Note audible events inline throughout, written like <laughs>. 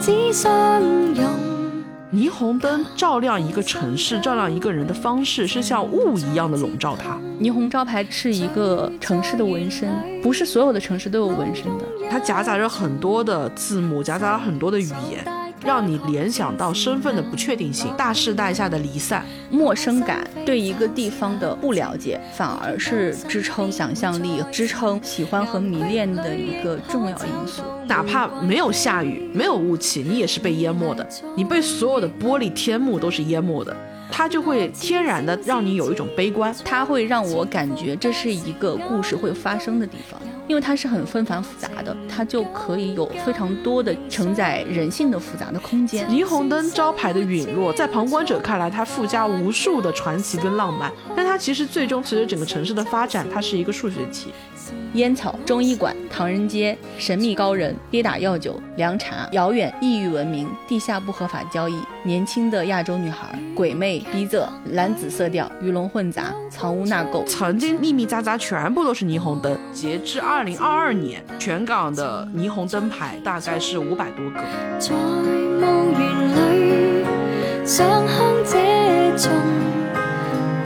只相拥。霓虹灯照亮一个城市，照亮一个人的方式是像雾一样的笼罩它。霓虹招牌是一个城市的纹身，不是所有的城市都有纹身的。它夹杂着很多的字母，夹杂了很多的语言，让你联想到身份的不确定性、大时代下的离散、陌生感，对一个地方的不了解，反而是支撑想象力、支撑喜欢和迷恋的一个重要因素。哪怕没有下雨、没有雾气，你也是被淹没的。你被所有的玻璃天幕都是淹没的，它就会天然的让你有一种悲观。它会让我感觉这是一个故事会发生的地方，因为它是很纷繁复杂的，它就可以有非常多的承载人性的复杂的空间。霓虹灯招牌的陨落，在旁观者看来，它附加无数的传奇跟浪漫，但它其实最终随着整个城市的发展，它是一个数学题。烟草、中医馆、唐人街、神秘高人、跌打药酒、凉茶、遥远异域文明、地下不合法交易、年轻的亚洲女孩、鬼魅、逼仄、蓝紫色调、鱼龙混杂、藏污纳垢。曾经密密匝匝全部都是霓虹灯。截至二零二二年，全港的霓虹灯牌大概是五百多个。在墓园里，想乡这种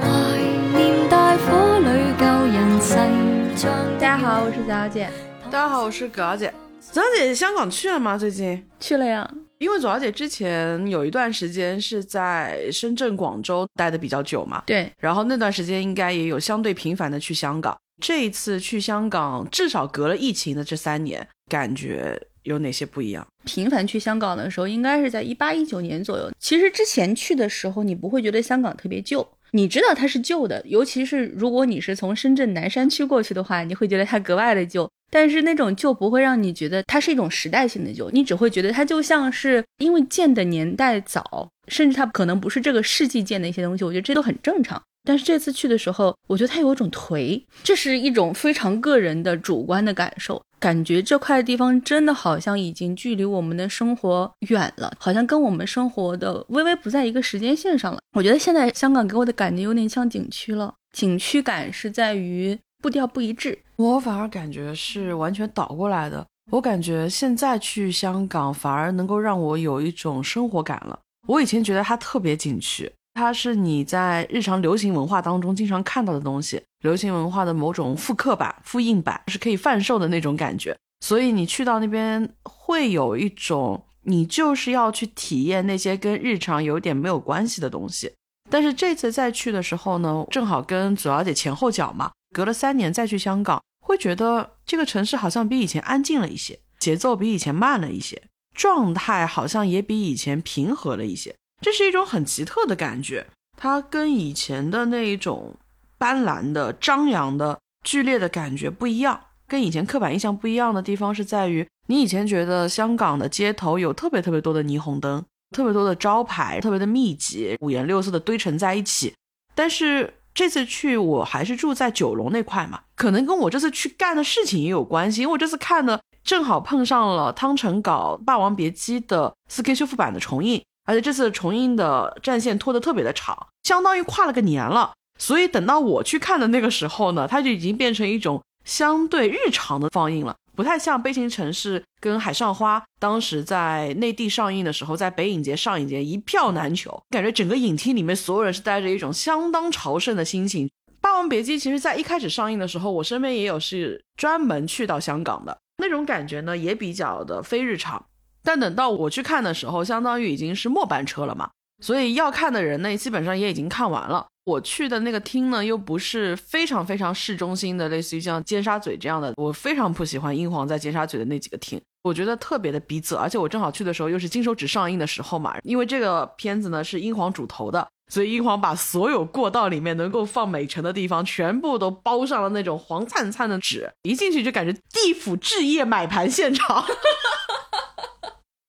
怀念大火里旧人逝像。大家好，我是小姐，大家好，我是葛小姐。葛小姐香港去了吗？最近？去了呀。因为左小姐之前有一段时间是在深圳、广州待的比较久嘛，对，然后那段时间应该也有相对频繁的去香港。这一次去香港，至少隔了疫情的这三年，感觉有哪些不一样？频繁去香港的时候，应该是在一八一九年左右。其实之前去的时候，你不会觉得香港特别旧，你知道它是旧的，尤其是如果你是从深圳南山区过去的话，你会觉得它格外的旧。但是那种旧不会让你觉得它是一种时代性的旧，你只会觉得它就像是因为建的年代早，甚至它可能不是这个世纪建的一些东西，我觉得这都很正常。但是这次去的时候，我觉得它有一种颓，这是一种非常个人的主观的感受，感觉这块地方真的好像已经距离我们的生活远了，好像跟我们生活的微微不在一个时间线上了。我觉得现在香港给我的感觉有点像景区了，景区感是在于步调不一致。我反而感觉是完全倒过来的。我感觉现在去香港反而能够让我有一种生活感了。我以前觉得它特别景区，它是你在日常流行文化当中经常看到的东西，流行文化的某种复刻版、复印版，是可以贩售的那种感觉。所以你去到那边会有一种，你就是要去体验那些跟日常有点没有关系的东西。但是这次再去的时候呢，正好跟左小姐前后脚嘛。隔了三年再去香港，会觉得这个城市好像比以前安静了一些，节奏比以前慢了一些，状态好像也比以前平和了一些。这是一种很奇特的感觉，它跟以前的那一种斑斓的、张扬的、剧烈的感觉不一样。跟以前刻板印象不一样的地方是在于，你以前觉得香港的街头有特别特别多的霓虹灯，特别多的招牌，特别的密集，五颜六色的堆成在一起，但是。这次去我还是住在九龙那块嘛，可能跟我这次去干的事情也有关系，因为我这次看的正好碰上了汤臣搞《霸王别姬》的四 K 修复版的重映，而且这次重映的战线拖得特别的长，相当于跨了个年了。所以等到我去看的那个时候呢，它就已经变成一种相对日常的放映了。不太像《悲情城市》跟《海上花》，当时在内地上映的时候，在北影节上影节一票难求，感觉整个影厅里面所有人是带着一种相当朝圣的心情。《霸王别姬》其实在一开始上映的时候，我身边也有是专门去到香港的那种感觉呢，也比较的非日常。但等到我去看的时候，相当于已经是末班车了嘛，所以要看的人呢，基本上也已经看完了。我去的那个厅呢，又不是非常非常市中心的，类似于像尖沙咀这样的。我非常不喜欢英皇在尖沙咀的那几个厅，我觉得特别的逼仄。而且我正好去的时候又是金手指上映的时候嘛，因为这个片子呢是英皇主投的，所以英皇把所有过道里面能够放美陈的地方全部都包上了那种黄灿灿的纸，一进去就感觉地府置业买盘现场。<laughs>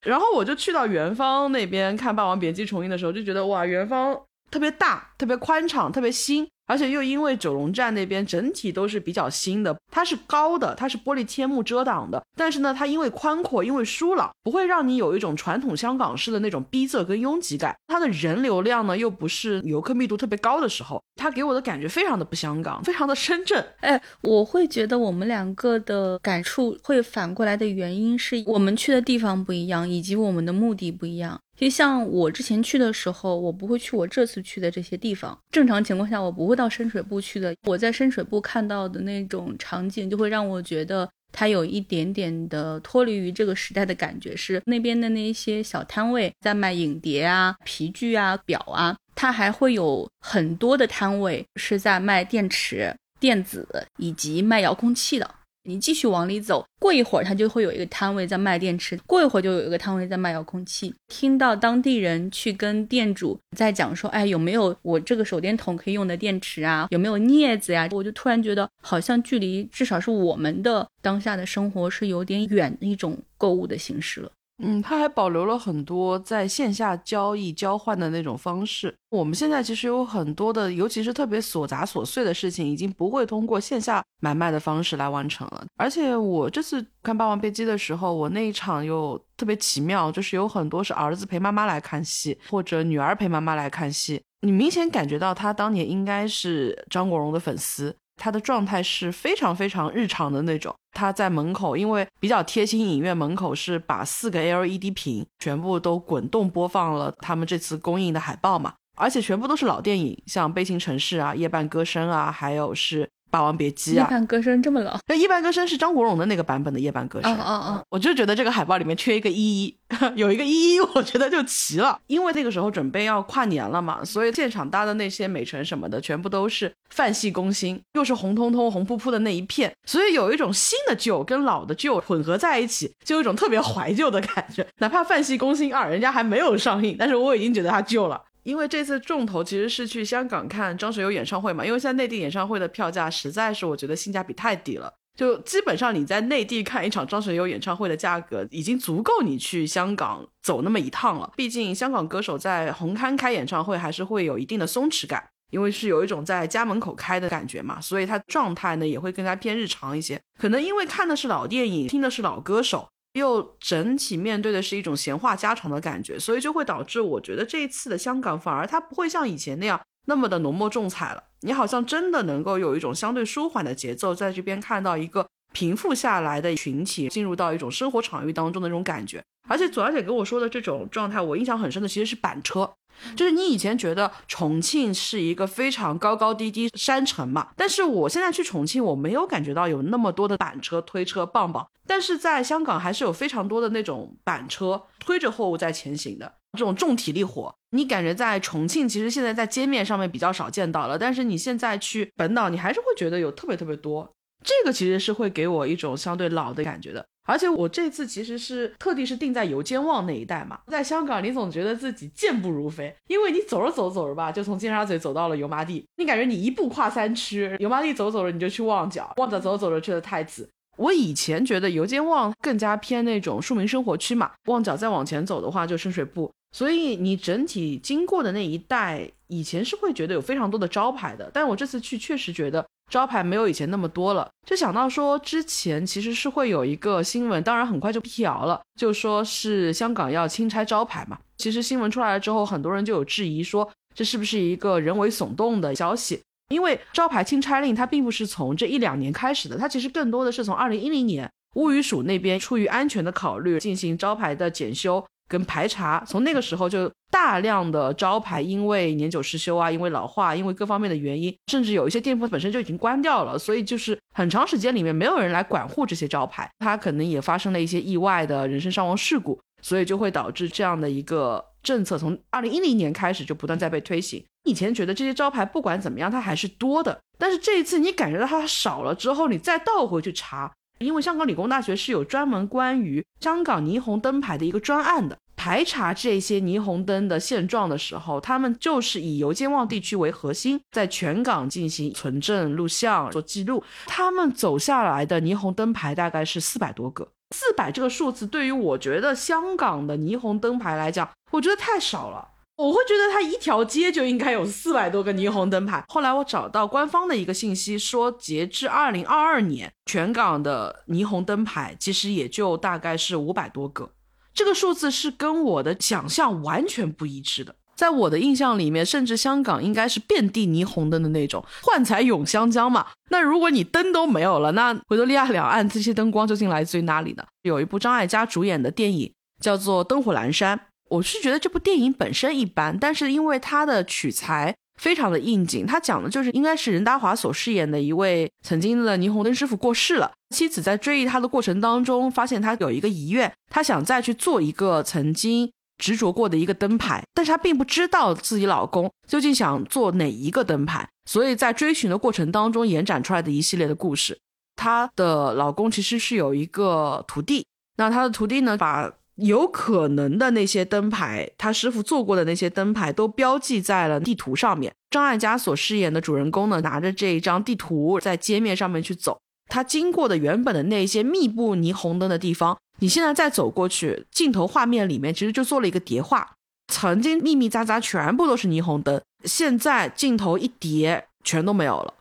然后我就去到元芳那边看《霸王别姬》重映的时候，就觉得哇，元芳。特别大、特别宽敞、特别新。而且又因为九龙站那边整体都是比较新的，它是高的，它是玻璃天幕遮挡的，但是呢，它因为宽阔，因为疏朗，不会让你有一种传统香港式的那种逼仄跟拥挤感。它的人流量呢，又不是游客密度特别高的时候，它给我的感觉非常的不香港，非常的深圳。哎，我会觉得我们两个的感触会反过来的原因是我们去的地方不一样，以及我们的目的不一样。其实像我之前去的时候，我不会去我这次去的这些地方。正常情况下，我不会到深水埗去的。我在深水埗看到的那种场景，就会让我觉得它有一点点的脱离于这个时代的感觉。是那边的那些小摊位在卖影碟啊、皮具啊、表啊，它还会有很多的摊位是在卖电池、电子以及卖遥控器的。你继续往里走，过一会儿，他就会有一个摊位在卖电池，过一会儿就有一个摊位在卖遥控器。听到当地人去跟店主在讲说，哎，有没有我这个手电筒可以用的电池啊？有没有镊子呀？我就突然觉得，好像距离至少是我们的当下的生活是有点远的一种购物的形式了。嗯，它还保留了很多在线下交易交换的那种方式。我们现在其实有很多的，尤其是特别琐杂琐碎的事情，已经不会通过线下买卖的方式来完成了。而且我这次看《霸王别姬》的时候，我那一场又特别奇妙，就是有很多是儿子陪妈妈来看戏，或者女儿陪妈妈来看戏。你明显感觉到他当年应该是张国荣的粉丝。他的状态是非常非常日常的那种。他在门口，因为比较贴心，影院门口是把四个 LED 屏全部都滚动播放了他们这次公映的海报嘛，而且全部都是老电影，像《悲情城市》啊、《夜半歌声》啊，还有是。霸王别姬啊，夜半歌声这么老？那夜半歌声是张国荣的那个版本的夜半歌声。哦哦哦，我就觉得这个海报里面缺一个依依，<laughs> 有一个依依，我觉得就齐了。因为那个时候准备要跨年了嘛，所以现场搭的那些美陈什么的，全部都是泛系攻心，又是红彤彤、红扑扑的那一片，所以有一种新的旧跟老的旧混合在一起，就有一种特别怀旧的感觉。哪怕泛系攻心二人家还没有上映，但是我已经觉得它旧了。因为这次重头其实是去香港看张学友演唱会嘛，因为现在内地演唱会的票价实在是我觉得性价比太低了，就基本上你在内地看一场张学友演唱会的价格已经足够你去香港走那么一趟了。毕竟香港歌手在红磡开演唱会还是会有一定的松弛感，因为是有一种在家门口开的感觉嘛，所以他状态呢也会更加偏日常一些。可能因为看的是老电影，听的是老歌手。又整体面对的是一种闲话家常的感觉，所以就会导致我觉得这一次的香港反而它不会像以前那样那么的浓墨重彩了。你好像真的能够有一种相对舒缓的节奏，在这边看到一个平复下来的群体进入到一种生活场域当中的那种感觉。而且左小姐跟我说的这种状态，我印象很深的其实是板车。就是你以前觉得重庆是一个非常高高低低山城嘛，但是我现在去重庆，我没有感觉到有那么多的板车、推车、棒棒，但是在香港还是有非常多的那种板车推着货物在前行的这种重体力活。你感觉在重庆其实现在在街面上面比较少见到了，但是你现在去本岛，你还是会觉得有特别特别多。这个其实是会给我一种相对老的感觉的。而且我这次其实是特地是定在油尖旺那一带嘛，在香港你总觉得自己健步如飞，因为你走着走着走着吧，就从尖沙咀走到了油麻地，你感觉你一步跨三区，油麻地走走着你就去旺角，旺角走着走着去了太子。我以前觉得油尖旺更加偏那种庶民生活区嘛，旺角再往前走的话就深水埗，所以你整体经过的那一带，以前是会觉得有非常多的招牌的，但我这次去确实觉得。招牌没有以前那么多了，就想到说之前其实是会有一个新闻，当然很快就辟谣了，就说是香港要清拆招牌嘛。其实新闻出来了之后，很多人就有质疑说这是不是一个人为耸动的消息？因为招牌清拆令它并不是从这一两年开始的，它其实更多的是从二零一零年物语署那边出于安全的考虑进行招牌的检修。跟排查，从那个时候就大量的招牌因为年久失修啊，因为老化，因为各方面的原因，甚至有一些店铺本身就已经关掉了，所以就是很长时间里面没有人来管护这些招牌，它可能也发生了一些意外的人身伤亡事故，所以就会导致这样的一个政策从二零一零年开始就不断在被推行。以前觉得这些招牌不管怎么样它还是多的，但是这一次你感觉到它少了之后，你再倒回去查。因为香港理工大学是有专门关于香港霓虹灯牌的一个专案的，排查这些霓虹灯的现状的时候，他们就是以油尖旺地区为核心，在全港进行存证、录像、做记录。他们走下来的霓虹灯牌大概是四百多个，四百这个数字对于我觉得香港的霓虹灯牌来讲，我觉得太少了。我会觉得它一条街就应该有四百多个霓虹灯牌。后来我找到官方的一个信息，说截至二零二二年，全港的霓虹灯牌其实也就大概是五百多个。这个数字是跟我的想象完全不一致的。在我的印象里面，甚至香港应该是遍地霓虹灯的那种，幻彩涌香江嘛。那如果你灯都没有了，那维多利亚两岸这些灯光究竟来自于哪里呢？有一部张艾嘉主演的电影叫做《灯火阑珊》。我是觉得这部电影本身一般，但是因为它的取材非常的应景，它讲的就是应该是任达华所饰演的一位曾经的霓虹灯师傅过世了，妻子在追忆他的过程当中，发现他有一个遗愿，他想再去做一个曾经执着过的一个灯牌，但是他并不知道自己老公究竟想做哪一个灯牌，所以在追寻的过程当中延展出来的一系列的故事。她的老公其实是有一个徒弟，那他的徒弟呢把。有可能的那些灯牌，他师傅做过的那些灯牌都标记在了地图上面。张艾嘉所饰演的主人公呢，拿着这一张地图在街面上面去走，他经过的原本的那些密布霓虹灯的地方，你现在再走过去，镜头画面里面其实就做了一个叠画，曾经密密匝匝全部都是霓虹灯，现在镜头一叠，全都没有了。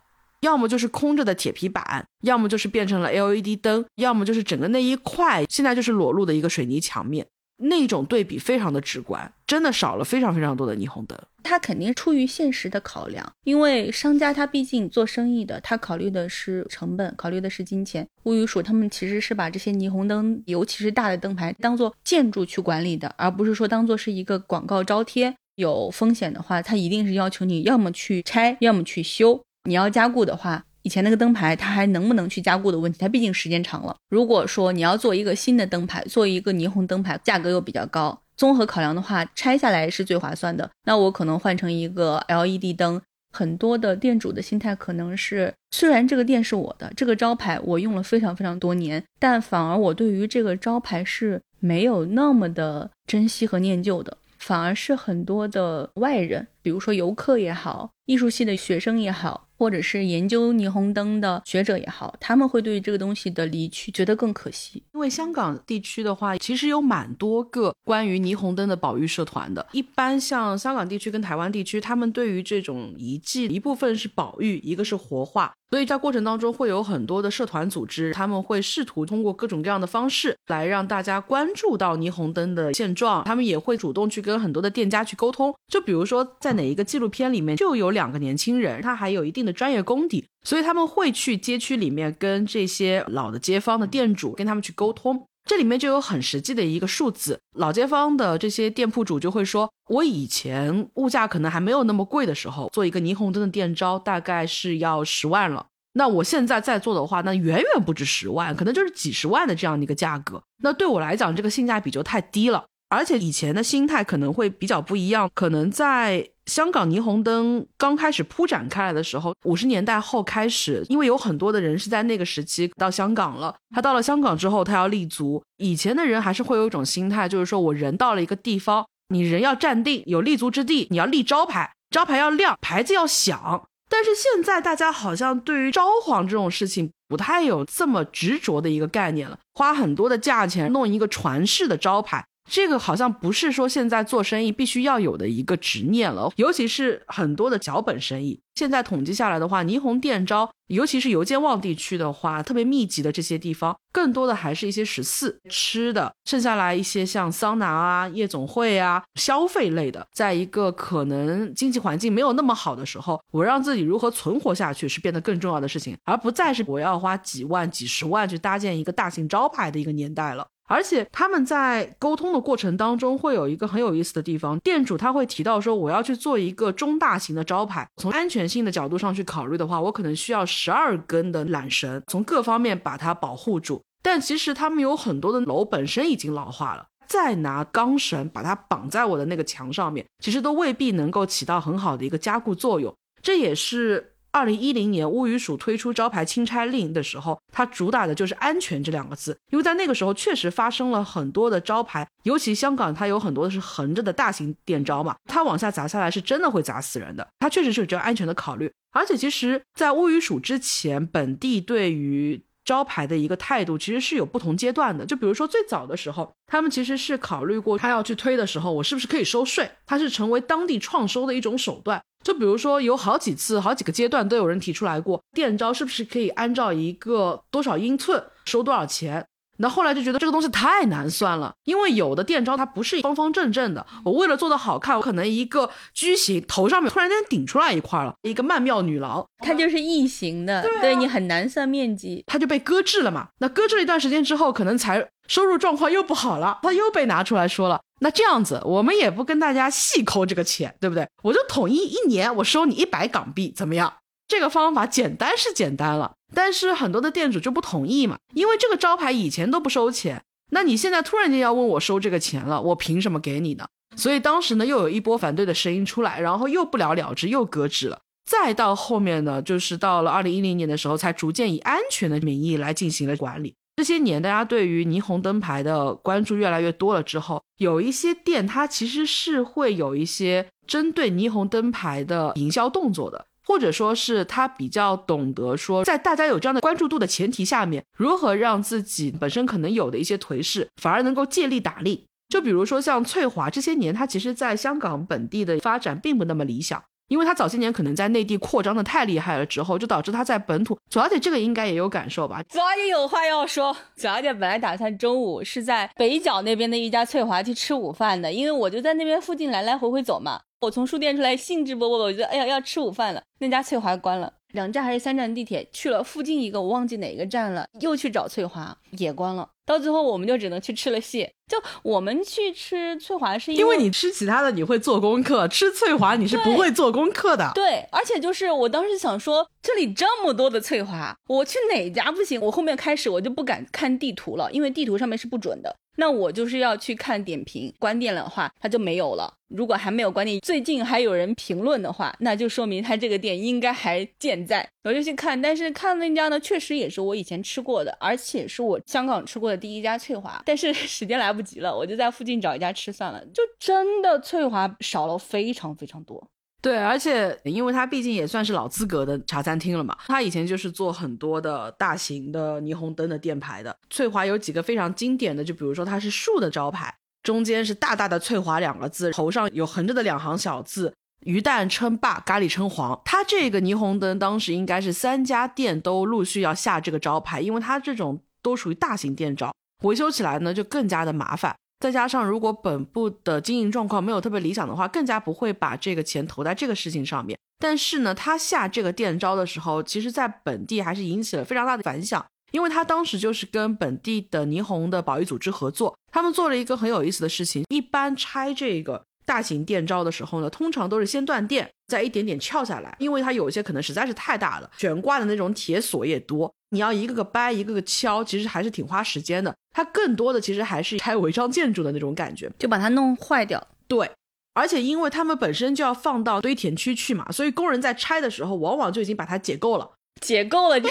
要么就是空着的铁皮板，要么就是变成了 LED 灯，要么就是整个那一块现在就是裸露的一个水泥墙面，那种对比非常的直观，真的少了非常非常多的霓虹灯。他肯定出于现实的考量，因为商家他毕竟做生意的，他考虑的是成本，考虑的是金钱。乌鱼署他们其实是把这些霓虹灯，尤其是大的灯牌，当做建筑去管理的，而不是说当做是一个广告招贴。有风险的话，他一定是要求你要么去拆，要么去修。你要加固的话，以前那个灯牌它还能不能去加固的问题，它毕竟时间长了。如果说你要做一个新的灯牌，做一个霓虹灯牌，价格又比较高，综合考量的话，拆下来是最划算的。那我可能换成一个 LED 灯。很多的店主的心态可能是，虽然这个店是我的，这个招牌我用了非常非常多年，但反而我对于这个招牌是没有那么的珍惜和念旧的。反而是很多的外人，比如说游客也好，艺术系的学生也好，或者是研究霓虹灯的学者也好，他们会对这个东西的离去觉得更可惜。因为香港地区的话，其实有蛮多个关于霓虹灯的保育社团的。一般像香港地区跟台湾地区，他们对于这种遗迹，一部分是保育，一个是活化。所以在过程当中会有很多的社团组织，他们会试图通过各种各样的方式来让大家关注到霓虹灯的现状。他们也会主动去跟很多的店家去沟通。就比如说在哪一个纪录片里面就有两个年轻人，他还有一定的专业功底，所以他们会去街区里面跟这些老的街坊的店主跟他们去沟通。这里面就有很实际的一个数字，老街坊的这些店铺主就会说，我以前物价可能还没有那么贵的时候，做一个霓虹灯的店招大概是要十万了。那我现在在做的话，那远远不止十万，可能就是几十万的这样的一个价格。那对我来讲，这个性价比就太低了。而且以前的心态可能会比较不一样，可能在香港霓虹灯刚开始铺展开来的时候，五十年代后开始，因为有很多的人是在那个时期到香港了。他到了香港之后，他要立足。以前的人还是会有一种心态，就是说我人到了一个地方，你人要站定，有立足之地，你要立招牌，招牌要亮，牌子要响。但是现在大家好像对于招幌这种事情不太有这么执着的一个概念了，花很多的价钱弄一个传世的招牌。这个好像不是说现在做生意必须要有的一个执念了，尤其是很多的脚本生意。现在统计下来的话，霓虹店招，尤其是油尖旺地区的话，特别密集的这些地方，更多的还是一些十四吃的，剩下来一些像桑拿啊、夜总会啊、消费类的。在一个可能经济环境没有那么好的时候，我让自己如何存活下去是变得更重要的事情，而不再是我要花几万、几十万去搭建一个大型招牌的一个年代了。而且他们在沟通的过程当中，会有一个很有意思的地方，店主他会提到说，我要去做一个中大型的招牌，从安全性的角度上去考虑的话，我可能需要十二根的缆绳，从各方面把它保护住。但其实他们有很多的楼本身已经老化了，再拿钢绳把它绑在我的那个墙上面，其实都未必能够起到很好的一个加固作用。这也是。二零一零年，乌鱼鼠推出招牌清拆令的时候，它主打的就是安全这两个字。因为在那个时候，确实发生了很多的招牌，尤其香港，它有很多的是横着的大型店招嘛，它往下砸下来是真的会砸死人的。它确实是有这样安全的考虑。而且，其实，在乌鱼鼠之前，本地对于招牌的一个态度其实是有不同阶段的。就比如说最早的时候，他们其实是考虑过他要去推的时候，我是不是可以收税，它是成为当地创收的一种手段。就比如说有好几次、好几个阶段都有人提出来过，店招是不是可以按照一个多少英寸收多少钱？那后来就觉得这个东西太难算了，因为有的店招它不是方方正正的。我为了做的好看，我可能一个矩形头上面突然间顶出来一块了，一个曼妙女郎，它就是异形的，对你很难算面积。它就被搁置了嘛。那搁置了一段时间之后，可能才收入状况又不好了，它又被拿出来说了。那这样子，我们也不跟大家细抠这个钱，对不对？我就统一一年我收你一百港币，怎么样？这个方法简单是简单了，但是很多的店主就不同意嘛，因为这个招牌以前都不收钱，那你现在突然间要问我收这个钱了，我凭什么给你呢？所以当时呢又有一波反对的声音出来，然后又不了了之，又搁置了。再到后面呢，就是到了二零一零年的时候，才逐渐以安全的名义来进行了管理。这些年大家对于霓虹灯牌的关注越来越多了之后，有一些店它其实是会有一些针对霓虹灯牌的营销动作的。或者说是他比较懂得说，在大家有这样的关注度的前提下面，如何让自己本身可能有的一些颓势，反而能够借力打力。就比如说像翠华这些年，他其实在香港本地的发展并不那么理想，因为他早些年可能在内地扩张的太厉害了之后，就导致他在本土。左小姐这个应该也有感受吧？左小姐有话要说。左小姐本来打算中午是在北角那边的一家翠华去吃午饭的，因为我就在那边附近来来回回走嘛。我从书店出来，兴致勃勃的，我觉得哎呀要吃午饭了。那家翠华关了，两站还是三站地铁去了附近一个，我忘记哪个站了，又去找翠华也关了。到最后我们就只能去吃了蟹。就我们去吃翠华是因为你吃其他的你会做功课，吃翠华你是不会做功课的。对，而且就是我当时想说，这里这么多的翠华，我去哪家不行？我后面开始我就不敢看地图了，因为地图上面是不准的。那我就是要去看点评，关店了的话，它就没有了。如果还没有关店，最近还有人评论的话，那就说明它这个店应该还健在。我就去看，但是看那家呢，确实也是我以前吃过的，而且是我香港吃过的第一家翠华。但是 <laughs> 时间来不及了，我就在附近找一家吃算了。就真的翠华少了非常非常多。对，而且因为它毕竟也算是老资格的茶餐厅了嘛，它以前就是做很多的大型的霓虹灯的店牌的。翠华有几个非常经典的，就比如说它是竖的招牌，中间是大大的“翠华”两个字，头上有横着的两行小字，鱼蛋称霸，咖喱称皇。它这个霓虹灯当时应该是三家店都陆续要下这个招牌，因为它这种都属于大型店招，维修起来呢就更加的麻烦。再加上，如果本部的经营状况没有特别理想的话，更加不会把这个钱投在这个事情上面。但是呢，他下这个店招的时候，其实在本地还是引起了非常大的反响，因为他当时就是跟本地的霓虹的保育组织合作，他们做了一个很有意思的事情。一般拆这个大型电招的时候呢，通常都是先断电，再一点点撬下来，因为它有些可能实在是太大了，悬挂的那种铁锁也多。你要一个个掰，一个个敲，其实还是挺花时间的。它更多的其实还是拆违章建筑的那种感觉，就把它弄坏掉。对，而且因为他们本身就要放到堆填区去嘛，所以工人在拆的时候，往往就已经把它解构了。解构了就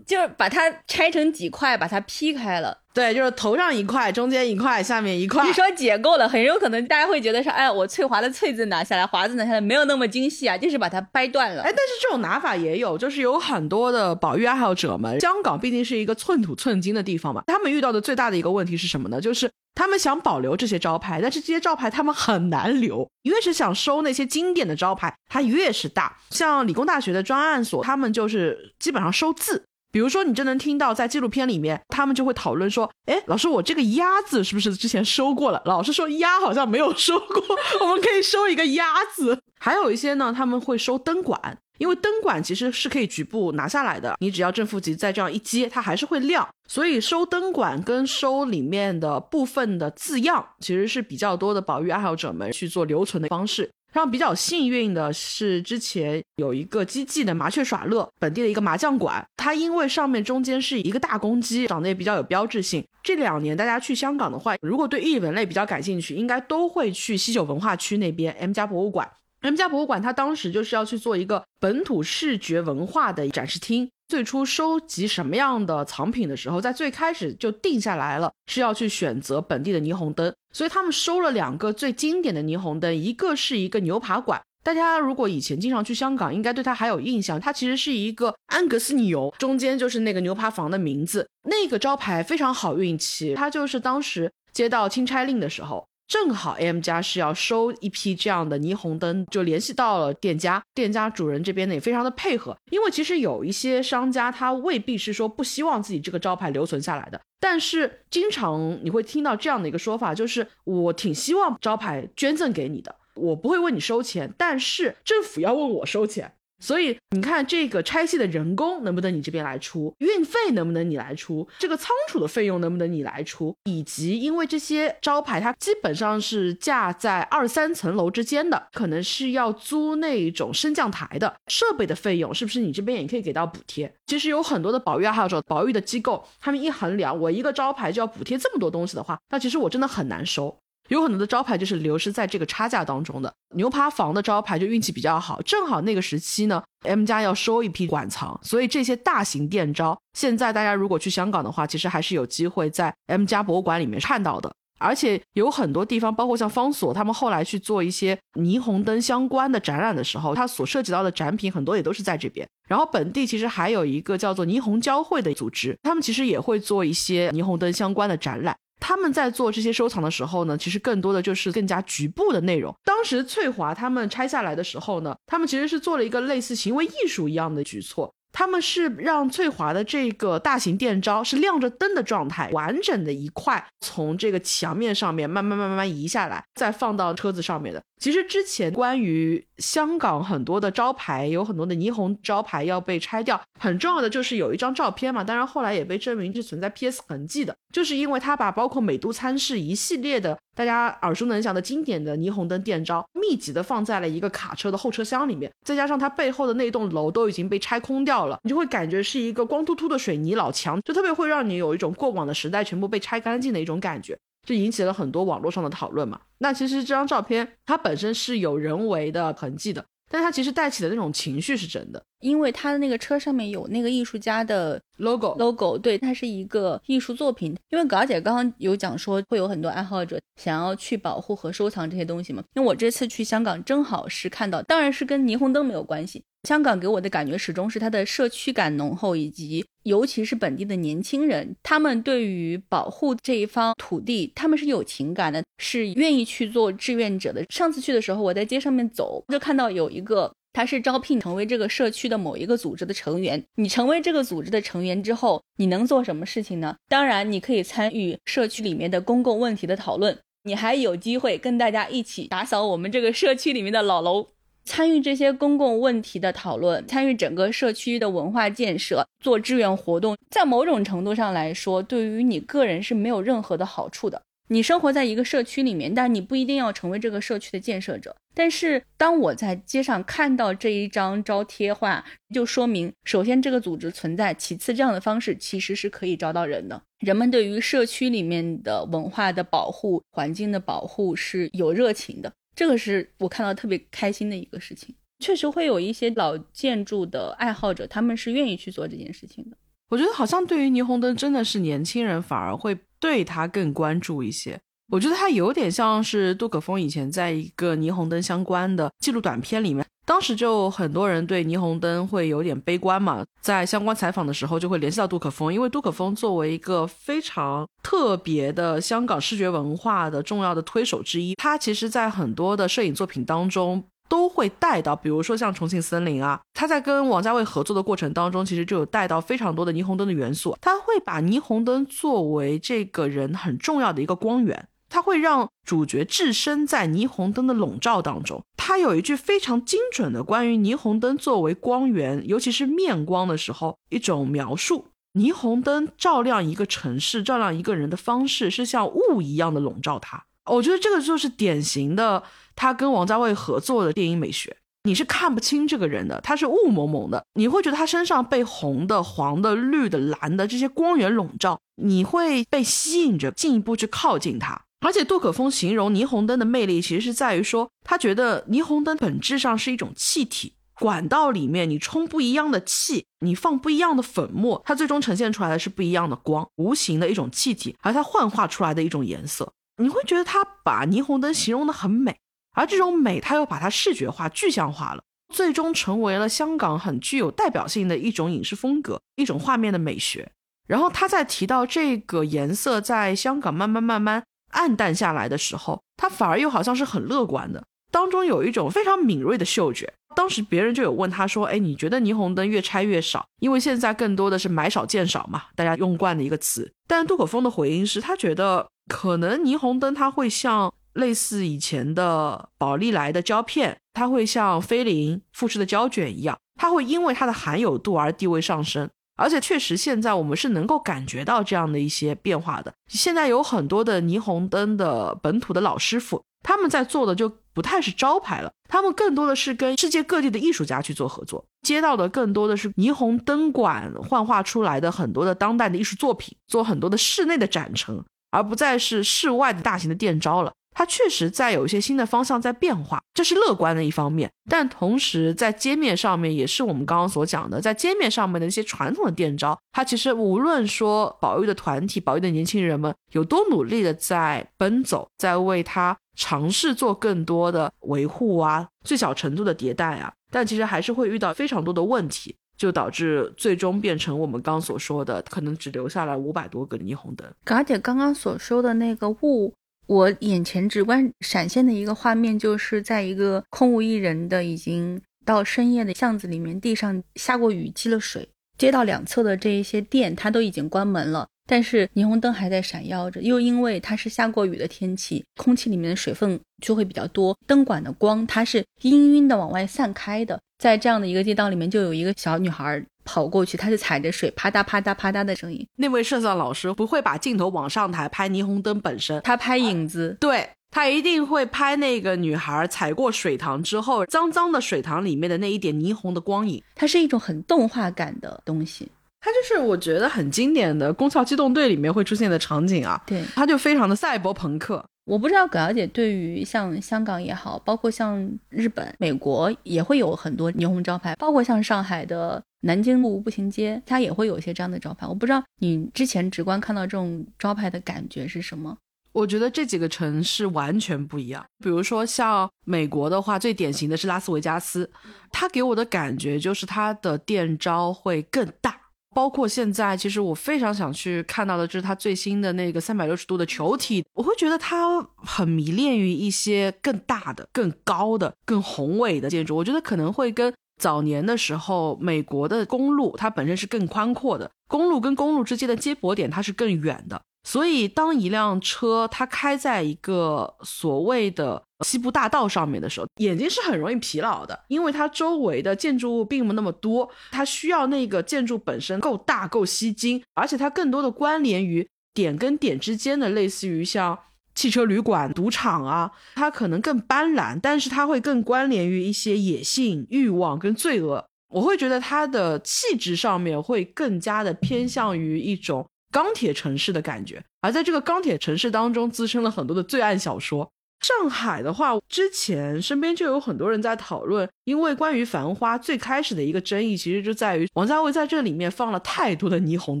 就是把它拆成几块，把它劈开了。对，就是头上一块，中间一块，下面一块。你说解构了，很有可能大家会觉得说，哎，我翠华的翠字拿下来，华字拿下来，没有那么精细啊，就是把它掰断了。哎，但是这种拿法也有，就是有很多的保育爱好者们，香港毕竟是一个寸土寸金的地方嘛，他们遇到的最大的一个问题是什么呢？就是他们想保留这些招牌，但是这些招牌他们很难留，越是想收那些经典的招牌，它越是大。像理工大学的专案所，他们就是基本上收字。比如说，你就能听到在纪录片里面，他们就会讨论说：“哎，老师，我这个鸭字是不是之前收过了？”老师说：“鸭好像没有收过，我们可以收一个鸭字。”还有一些呢，他们会收灯管，因为灯管其实是可以局部拿下来的，你只要正负极再这样一接，它还是会亮。所以收灯管跟收里面的部分的字样，其实是比较多的保育爱好者们去做留存的方式。然后比较幸运的是，之前有一个机器的麻雀耍乐本地的一个麻将馆，它因为上面中间是一个大公鸡，长得也比较有标志性。这两年大家去香港的话，如果对艺文类比较感兴趣，应该都会去西九文化区那边 M 家博物馆。M 家博物馆它当时就是要去做一个本土视觉文化的展示厅。最初收集什么样的藏品的时候，在最开始就定下来了，是要去选择本地的霓虹灯。所以他们收了两个最经典的霓虹灯，一个是一个牛扒馆，大家如果以前经常去香港，应该对它还有印象。它其实是一个安格斯牛，中间就是那个牛扒房的名字。那个招牌非常好运气，它就是当时接到钦差令的时候。正好 M 家是要收一批这样的霓虹灯，就联系到了店家，店家主人这边呢也非常的配合，因为其实有一些商家他未必是说不希望自己这个招牌留存下来的，但是经常你会听到这样的一个说法，就是我挺希望招牌捐赠给你的，我不会问你收钱，但是政府要问我收钱。所以你看，这个拆卸的人工能不能你这边来出？运费能不能你来出？这个仓储的费用能不能你来出？以及因为这些招牌它基本上是架在二三层楼之间的，可能是要租那种升降台的设备的费用，是不是你这边也可以给到补贴？其实有很多的保育爱好者、保育的机构，他们一衡量，我一个招牌就要补贴这么多东西的话，那其实我真的很难收。有很多的招牌就是流失在这个差价当中的。牛扒房的招牌就运气比较好，正好那个时期呢，M 家要收一批馆藏，所以这些大型店招，现在大家如果去香港的话，其实还是有机会在 M 家博物馆里面看到的。而且有很多地方，包括像方所，他们后来去做一些霓虹灯相关的展览的时候，它所涉及到的展品很多也都是在这边。然后本地其实还有一个叫做霓虹交汇的组织，他们其实也会做一些霓虹灯相关的展览。他们在做这些收藏的时候呢，其实更多的就是更加局部的内容。当时翠华他们拆下来的时候呢，他们其实是做了一个类似行为艺术一样的举措。他们是让翠华的这个大型电招是亮着灯的状态，完整的一块从这个墙面上面慢慢慢慢慢移下来，再放到车子上面的。其实之前关于香港很多的招牌，有很多的霓虹招牌要被拆掉，很重要的就是有一张照片嘛，当然后来也被证明是存在 PS 痕迹的，就是因为他把包括美都餐室一系列的大家耳熟能详的经典的霓虹灯店招密集的放在了一个卡车的后车厢里面，再加上它背后的那栋楼都已经被拆空掉了，你就会感觉是一个光秃秃的水泥老墙，就特别会让你有一种过往的时代全部被拆干净的一种感觉。就引起了很多网络上的讨论嘛。那其实这张照片它本身是有人为的痕迹的，但它其实带起的那种情绪是真的，因为它的那个车上面有那个艺术家的 logo logo，对，它是一个艺术作品。因为稿姐刚刚有讲说会有很多爱好者想要去保护和收藏这些东西嘛。因为我这次去香港正好是看到，当然是跟霓虹灯没有关系。香港给我的感觉始终是它的社区感浓厚，以及尤其是本地的年轻人，他们对于保护这一方土地，他们是有情感的，是愿意去做志愿者的。上次去的时候，我在街上面走，就看到有一个，他是招聘成为这个社区的某一个组织的成员。你成为这个组织的成员之后，你能做什么事情呢？当然，你可以参与社区里面的公共问题的讨论，你还有机会跟大家一起打扫我们这个社区里面的老楼。参与这些公共问题的讨论，参与整个社区的文化建设，做志愿活动，在某种程度上来说，对于你个人是没有任何的好处的。你生活在一个社区里面，但你不一定要成为这个社区的建设者。但是，当我在街上看到这一张招贴画，就说明，首先这个组织存在，其次这样的方式其实是可以招到人的。人们对于社区里面的文化的保护、环境的保护是有热情的。这个是我看到特别开心的一个事情，确实会有一些老建筑的爱好者，他们是愿意去做这件事情的。我觉得好像对于霓虹灯，真的是年轻人反而会对它更关注一些。我觉得它有点像是杜可风以前在一个霓虹灯相关的记录短片里面。当时就很多人对霓虹灯会有点悲观嘛，在相关采访的时候就会联系到杜可风，因为杜可风作为一个非常特别的香港视觉文化的重要的推手之一，他其实在很多的摄影作品当中都会带到，比如说像重庆森林啊，他在跟王家卫合作的过程当中，其实就有带到非常多的霓虹灯的元素，他会把霓虹灯作为这个人很重要的一个光源。它会让主角置身在霓虹灯的笼罩当中。它有一句非常精准的关于霓虹灯作为光源，尤其是面光的时候一种描述：霓虹灯照亮一个城市、照亮一个人的方式，是像雾一样的笼罩它。我觉得这个就是典型的他跟王家卫合作的电影美学。你是看不清这个人的，他是雾蒙蒙的，你会觉得他身上被红的、黄的、绿的、蓝的这些光源笼罩，你会被吸引着进一步去靠近他。而且杜可风形容霓虹灯的魅力，其实是在于说，他觉得霓虹灯本质上是一种气体管道，里面你充不一样的气，你放不一样的粉末，它最终呈现出来的是不一样的光，无形的一种气体，而它幻化出来的一种颜色，你会觉得他把霓虹灯形容的很美。而这种美，它又把它视觉化、具象化了，最终成为了香港很具有代表性的一种影视风格、一种画面的美学。然后他在提到这个颜色在香港慢慢慢慢暗淡下来的时候，他反而又好像是很乐观的，当中有一种非常敏锐的嗅觉。当时别人就有问他说：“哎，你觉得霓虹灯越拆越少？因为现在更多的是买少见少嘛，大家用惯的一个词。”但杜可风的回应是他觉得可能霓虹灯它会像类似以前的宝丽来的胶片，它会像菲林、富士的胶卷一样，它会因为它的含有度而地位上升。而且确实，现在我们是能够感觉到这样的一些变化的。现在有很多的霓虹灯的本土的老师傅，他们在做的就不太是招牌了，他们更多的是跟世界各地的艺术家去做合作，接到的更多的是霓虹灯管幻化出来的很多的当代的艺术作品，做很多的室内的展陈，而不再是室外的大型的店招了。它确实在有一些新的方向在变化，这是乐观的一方面。但同时在街面上面，也是我们刚刚所讲的，在街面上面的一些传统的店招，它其实无论说保育的团体、保育的年轻人们有多努力的在奔走，在为它尝试做更多的维护啊，最小程度的迭代啊，但其实还是会遇到非常多的问题，就导致最终变成我们刚所说的，可能只留下来五百多个霓虹灯。嘎姐刚刚所说的那个雾。我眼前直观闪现的一个画面，就是在一个空无一人的、已经到深夜的巷子里面，地上下过雨，积了水。街道两侧的这一些店，它都已经关门了，但是霓虹灯还在闪耀着。又因为它是下过雨的天气，空气里面的水分就会比较多，灯管的光它是氤氲的往外散开的。在这样的一个街道里面，就有一个小女孩。跑过去，她是踩着水，啪嗒啪嗒啪嗒的声音。那位摄像老师不会把镜头往上抬拍霓虹灯本身，他拍影子。对他一定会拍那个女孩踩过水塘之后，脏脏的水塘里面的那一点霓虹的光影。它是一种很动画感的东西，它就是我觉得很经典的《攻壳机动队》里面会出现的场景啊。对，它就非常的赛博朋克。我不知道葛小姐对于像香港也好，包括像日本、美国也会有很多霓虹招牌，包括像上海的。南京路步行街，它也会有一些这样的招牌。我不知道你之前直观看到这种招牌的感觉是什么？我觉得这几个城市完全不一样。比如说像美国的话，最典型的是拉斯维加斯，它给我的感觉就是它的店招会更大。包括现在，其实我非常想去看到的就是它最新的那个三百六十度的球体。我会觉得它很迷恋于一些更大的、更高的、更宏伟的建筑。我觉得可能会跟。早年的时候，美国的公路它本身是更宽阔的，公路跟公路之间的接驳点它是更远的，所以当一辆车它开在一个所谓的西部大道上面的时候，眼睛是很容易疲劳的，因为它周围的建筑物并不那么多，它需要那个建筑本身够大够吸睛，而且它更多的关联于点跟点之间的，类似于像。汽车旅馆、赌场啊，它可能更斑斓，但是它会更关联于一些野性、欲望跟罪恶。我会觉得它的气质上面会更加的偏向于一种钢铁城市的感觉，而在这个钢铁城市当中滋生了很多的罪案小说。上海的话，之前身边就有很多人在讨论，因为关于《繁花》最开始的一个争议，其实就在于王家卫在这里面放了太多的霓虹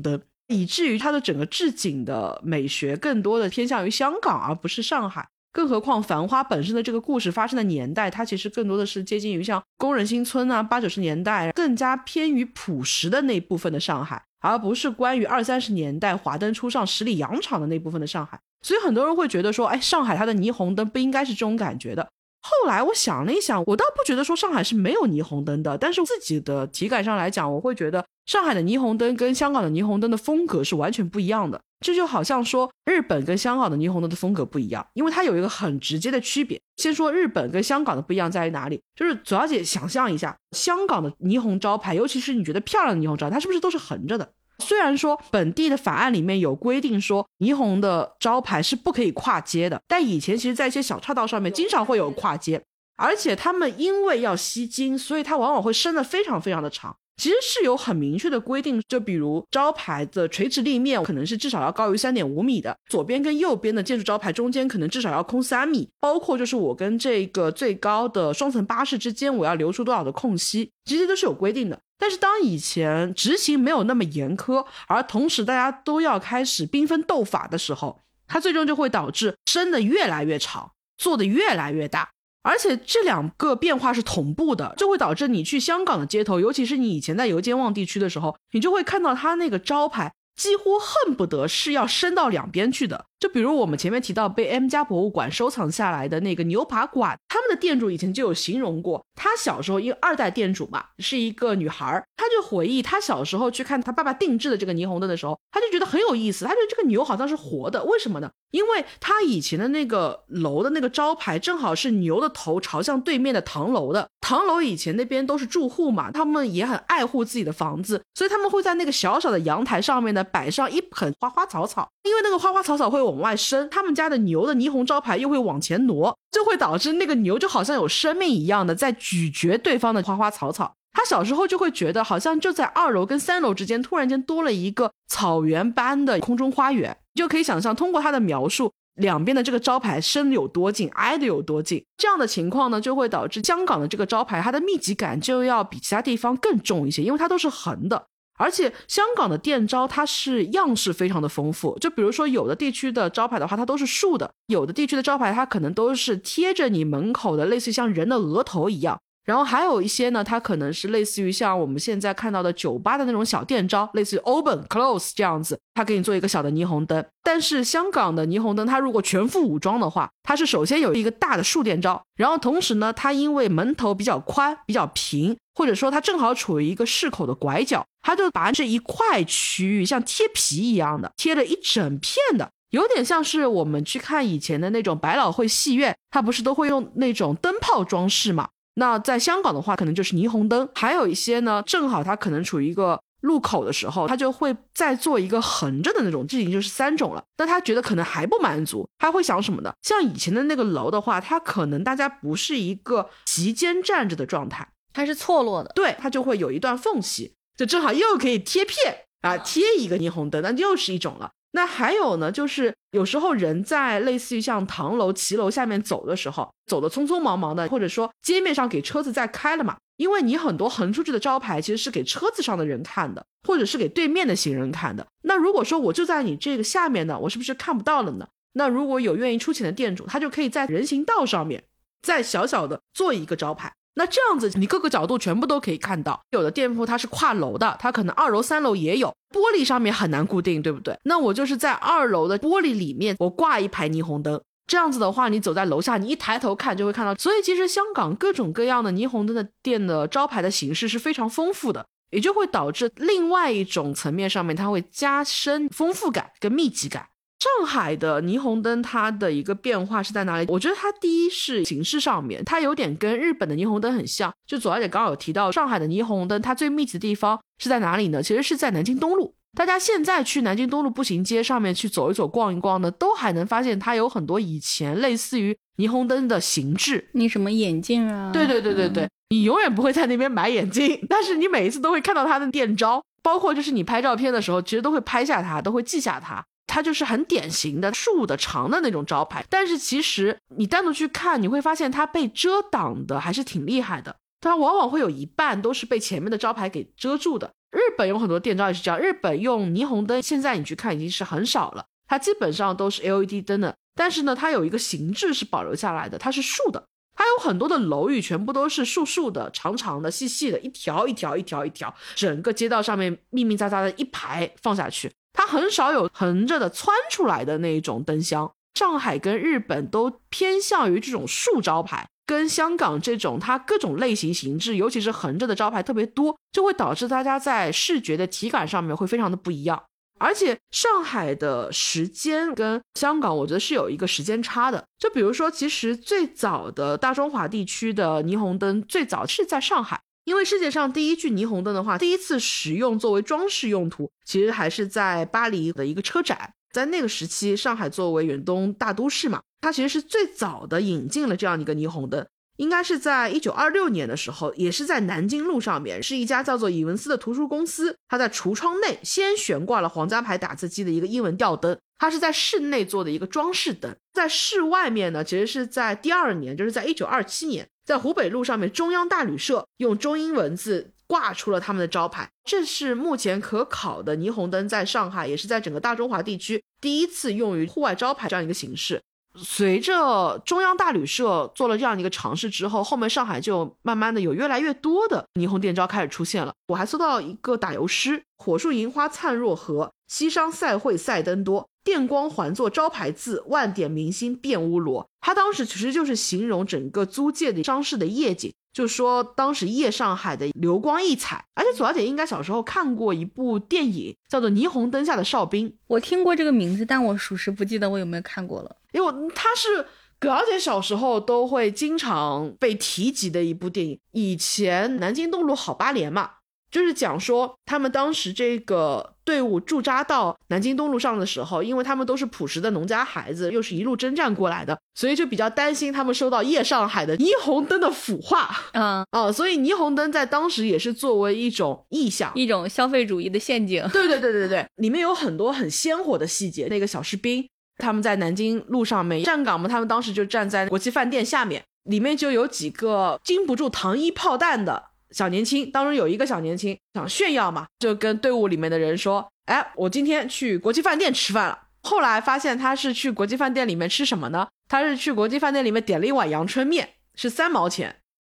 灯。以至于它的整个置景的美学更多的偏向于香港，而不是上海。更何况《繁花》本身的这个故事发生的年代，它其实更多的是接近于像工人新村啊、八九十年代，更加偏于朴实的那部分的上海，而不是关于二三十年代华灯初上、十里洋场的那部分的上海。所以很多人会觉得说，哎，上海它的霓虹灯不应该是这种感觉的。后来我想了一想，我倒不觉得说上海是没有霓虹灯的，但是自己的体感上来讲，我会觉得。上海的霓虹灯跟香港的霓虹灯的风格是完全不一样的，这就好像说日本跟香港的霓虹灯的风格不一样，因为它有一个很直接的区别。先说日本跟香港的不一样在于哪里，就是左小姐想象一下，香港的霓虹招牌，尤其是你觉得漂亮的霓虹招牌，它是不是都是横着的？虽然说本地的法案里面有规定说霓虹的招牌是不可以跨街的，但以前其实在一些小岔道上面经常会有跨街，而且他们因为要吸睛，所以它往往会伸得非常非常的长。其实是有很明确的规定，就比如招牌的垂直立面可能是至少要高于三点五米的，左边跟右边的建筑招牌中间可能至少要空三米，包括就是我跟这个最高的双层巴士之间我要留出多少的空隙，这些都是有规定的。但是当以前执行没有那么严苛，而同时大家都要开始缤纷斗法的时候，它最终就会导致伸的越来越长，做的越来越大。而且这两个变化是同步的，就会导致你去香港的街头，尤其是你以前在油尖旺地区的时候，你就会看到它那个招牌几乎恨不得是要伸到两边去的。就比如我们前面提到被 M 家博物馆收藏下来的那个牛扒馆，他们的店主以前就有形容过，他小时候因为二代店主嘛，是一个女孩儿，她就回忆她小时候去看她爸爸定制的这个霓虹灯的时候，她就觉得很有意思，她觉得这个牛好像是活的，为什么呢？因为他以前的那个楼的那个招牌正好是牛的头朝向对面的唐楼的，唐楼以前那边都是住户嘛，他们也很爱护自己的房子，所以他们会在那个小小的阳台上面呢摆上一盆花花草草，因为那个花花草草会往外伸，他们家的牛的霓虹招牌又会往前挪，就会导致那个牛就好像有生命一样的在咀嚼对方的花花草草。他小时候就会觉得，好像就在二楼跟三楼之间，突然间多了一个草原般的空中花园。你就可以想象，通过他的描述，两边的这个招牌伸的有多近，挨的有多近。这样的情况呢，就会导致香港的这个招牌，它的密集感就要比其他地方更重一些，因为它都是横的。而且香港的店招它是样式非常的丰富，就比如说有的地区的招牌的话，它都是竖的；有的地区的招牌它可能都是贴着你门口的，类似于像人的额头一样。然后还有一些呢，它可能是类似于像我们现在看到的酒吧的那种小店招，类似于 open close 这样子，它给你做一个小的霓虹灯。但是香港的霓虹灯，它如果全副武装的话，它是首先有一个大的竖店招，然后同时呢，它因为门头比较宽、比较平，或者说它正好处于一个市口的拐角，它就把这一块区域像贴皮一样的贴了一整片的，有点像是我们去看以前的那种百老汇戏院，它不是都会用那种灯泡装饰嘛？那在香港的话，可能就是霓虹灯，还有一些呢，正好它可能处于一个路口的时候，它就会再做一个横着的那种，这已经就是三种了。那他觉得可能还不满足，他会想什么呢？像以前的那个楼的话，它可能大家不是一个席间站着的状态，它是错落的，对，它就会有一段缝隙，就正好又可以贴片啊，贴一个霓虹灯，那又是一种了。那还有呢，就是有时候人在类似于像唐楼、骑楼下面走的时候，走的匆匆忙忙的，或者说街面上给车子在开了嘛，因为你很多横出去的招牌其实是给车子上的人看的，或者是给对面的行人看的。那如果说我就在你这个下面呢，我是不是看不到了呢？那如果有愿意出钱的店主，他就可以在人行道上面再小小的做一个招牌。那这样子，你各个角度全部都可以看到。有的店铺它是跨楼的，它可能二楼、三楼也有，玻璃上面很难固定，对不对？那我就是在二楼的玻璃里面，我挂一排霓虹灯。这样子的话，你走在楼下，你一抬头看就会看到。所以其实香港各种各样的霓虹灯的店的招牌的形式是非常丰富的，也就会导致另外一种层面上面，它会加深丰富感跟密集感。上海的霓虹灯，它的一个变化是在哪里？我觉得它第一是形式上面，它有点跟日本的霓虹灯很像。就左小姐刚刚有提到，上海的霓虹灯它最密集的地方是在哪里呢？其实是在南京东路。大家现在去南京东路步行街上面去走一走、逛一逛呢，都还能发现它有很多以前类似于霓虹灯的形制。你什么眼镜啊？对对对对对，你永远不会在那边买眼镜，但是你每一次都会看到它的店招，包括就是你拍照片的时候，其实都会拍下它，都会记下它。它就是很典型的竖的长的那种招牌，但是其实你单独去看，你会发现它被遮挡的还是挺厉害的。它往往会有一半都是被前面的招牌给遮住的。日本有很多店招也是这样，日本用霓虹灯，现在你去看已经是很少了，它基本上都是 LED 灯的。但是呢，它有一个形制是保留下来的，它是竖的。它有很多的楼宇全部都是竖竖的、长长的、细细的，一条一条、一条一条，整个街道上面密密匝匝的一排放下去。它很少有横着的窜出来的那一种灯箱。上海跟日本都偏向于这种竖招牌，跟香港这种它各种类型形制，尤其是横着的招牌特别多，就会导致大家在视觉的体感上面会非常的不一样。而且上海的时间跟香港，我觉得是有一个时间差的。就比如说，其实最早的大中华地区的霓虹灯，最早是在上海。因为世界上第一具霓虹灯的话，第一次使用作为装饰用途，其实还是在巴黎的一个车展。在那个时期，上海作为远东大都市嘛，它其实是最早的引进了这样一个霓虹灯。应该是在一九二六年的时候，也是在南京路上面，是一家叫做以文斯的图书公司，它在橱窗内先悬挂了皇家牌打字机的一个英文吊灯，它是在室内做的一个装饰灯。在室外面呢，其实是在第二年，就是在一九二七年，在湖北路上面中央大旅社用中英文字挂出了他们的招牌。这是目前可考的霓虹灯在上海，也是在整个大中华地区第一次用于户外招牌这样一个形式。随着中央大旅社做了这样一个尝试之后，后面上海就慢慢的有越来越多的霓虹电招开始出现了。我还搜到一个打油诗：“火树银花灿若河，西商赛会赛灯多，电光环作招牌字，万点明星变乌罗。”他当时其实就是形容整个租界的商市的夜景。就说当时夜上海的流光溢彩，而且左小姐应该小时候看过一部电影，叫做《霓虹灯下的哨兵》。我听过这个名字，但我属实不记得我有没有看过了。因为它是葛小姐小时候都会经常被提及的一部电影。以前南京东路好八连嘛。就是讲说，他们当时这个队伍驻扎到南京东路上的时候，因为他们都是朴实的农家孩子，又是一路征战过来的，所以就比较担心他们受到夜上海的霓虹灯的腐化。<laughs> 嗯哦，所以霓虹灯在当时也是作为一种意象，一种消费主义的陷阱。对对对对对，里面有很多很鲜活的细节。那个小士兵他们在南京路上面站岗嘛，他们当时就站在国际饭店下面，里面就有几个经不住糖衣炮弹的。小年轻当中有一个小年轻想炫耀嘛，就跟队伍里面的人说：“哎，我今天去国际饭店吃饭了。”后来发现他是去国际饭店里面吃什么呢？他是去国际饭店里面点了一碗阳春面，是三毛钱。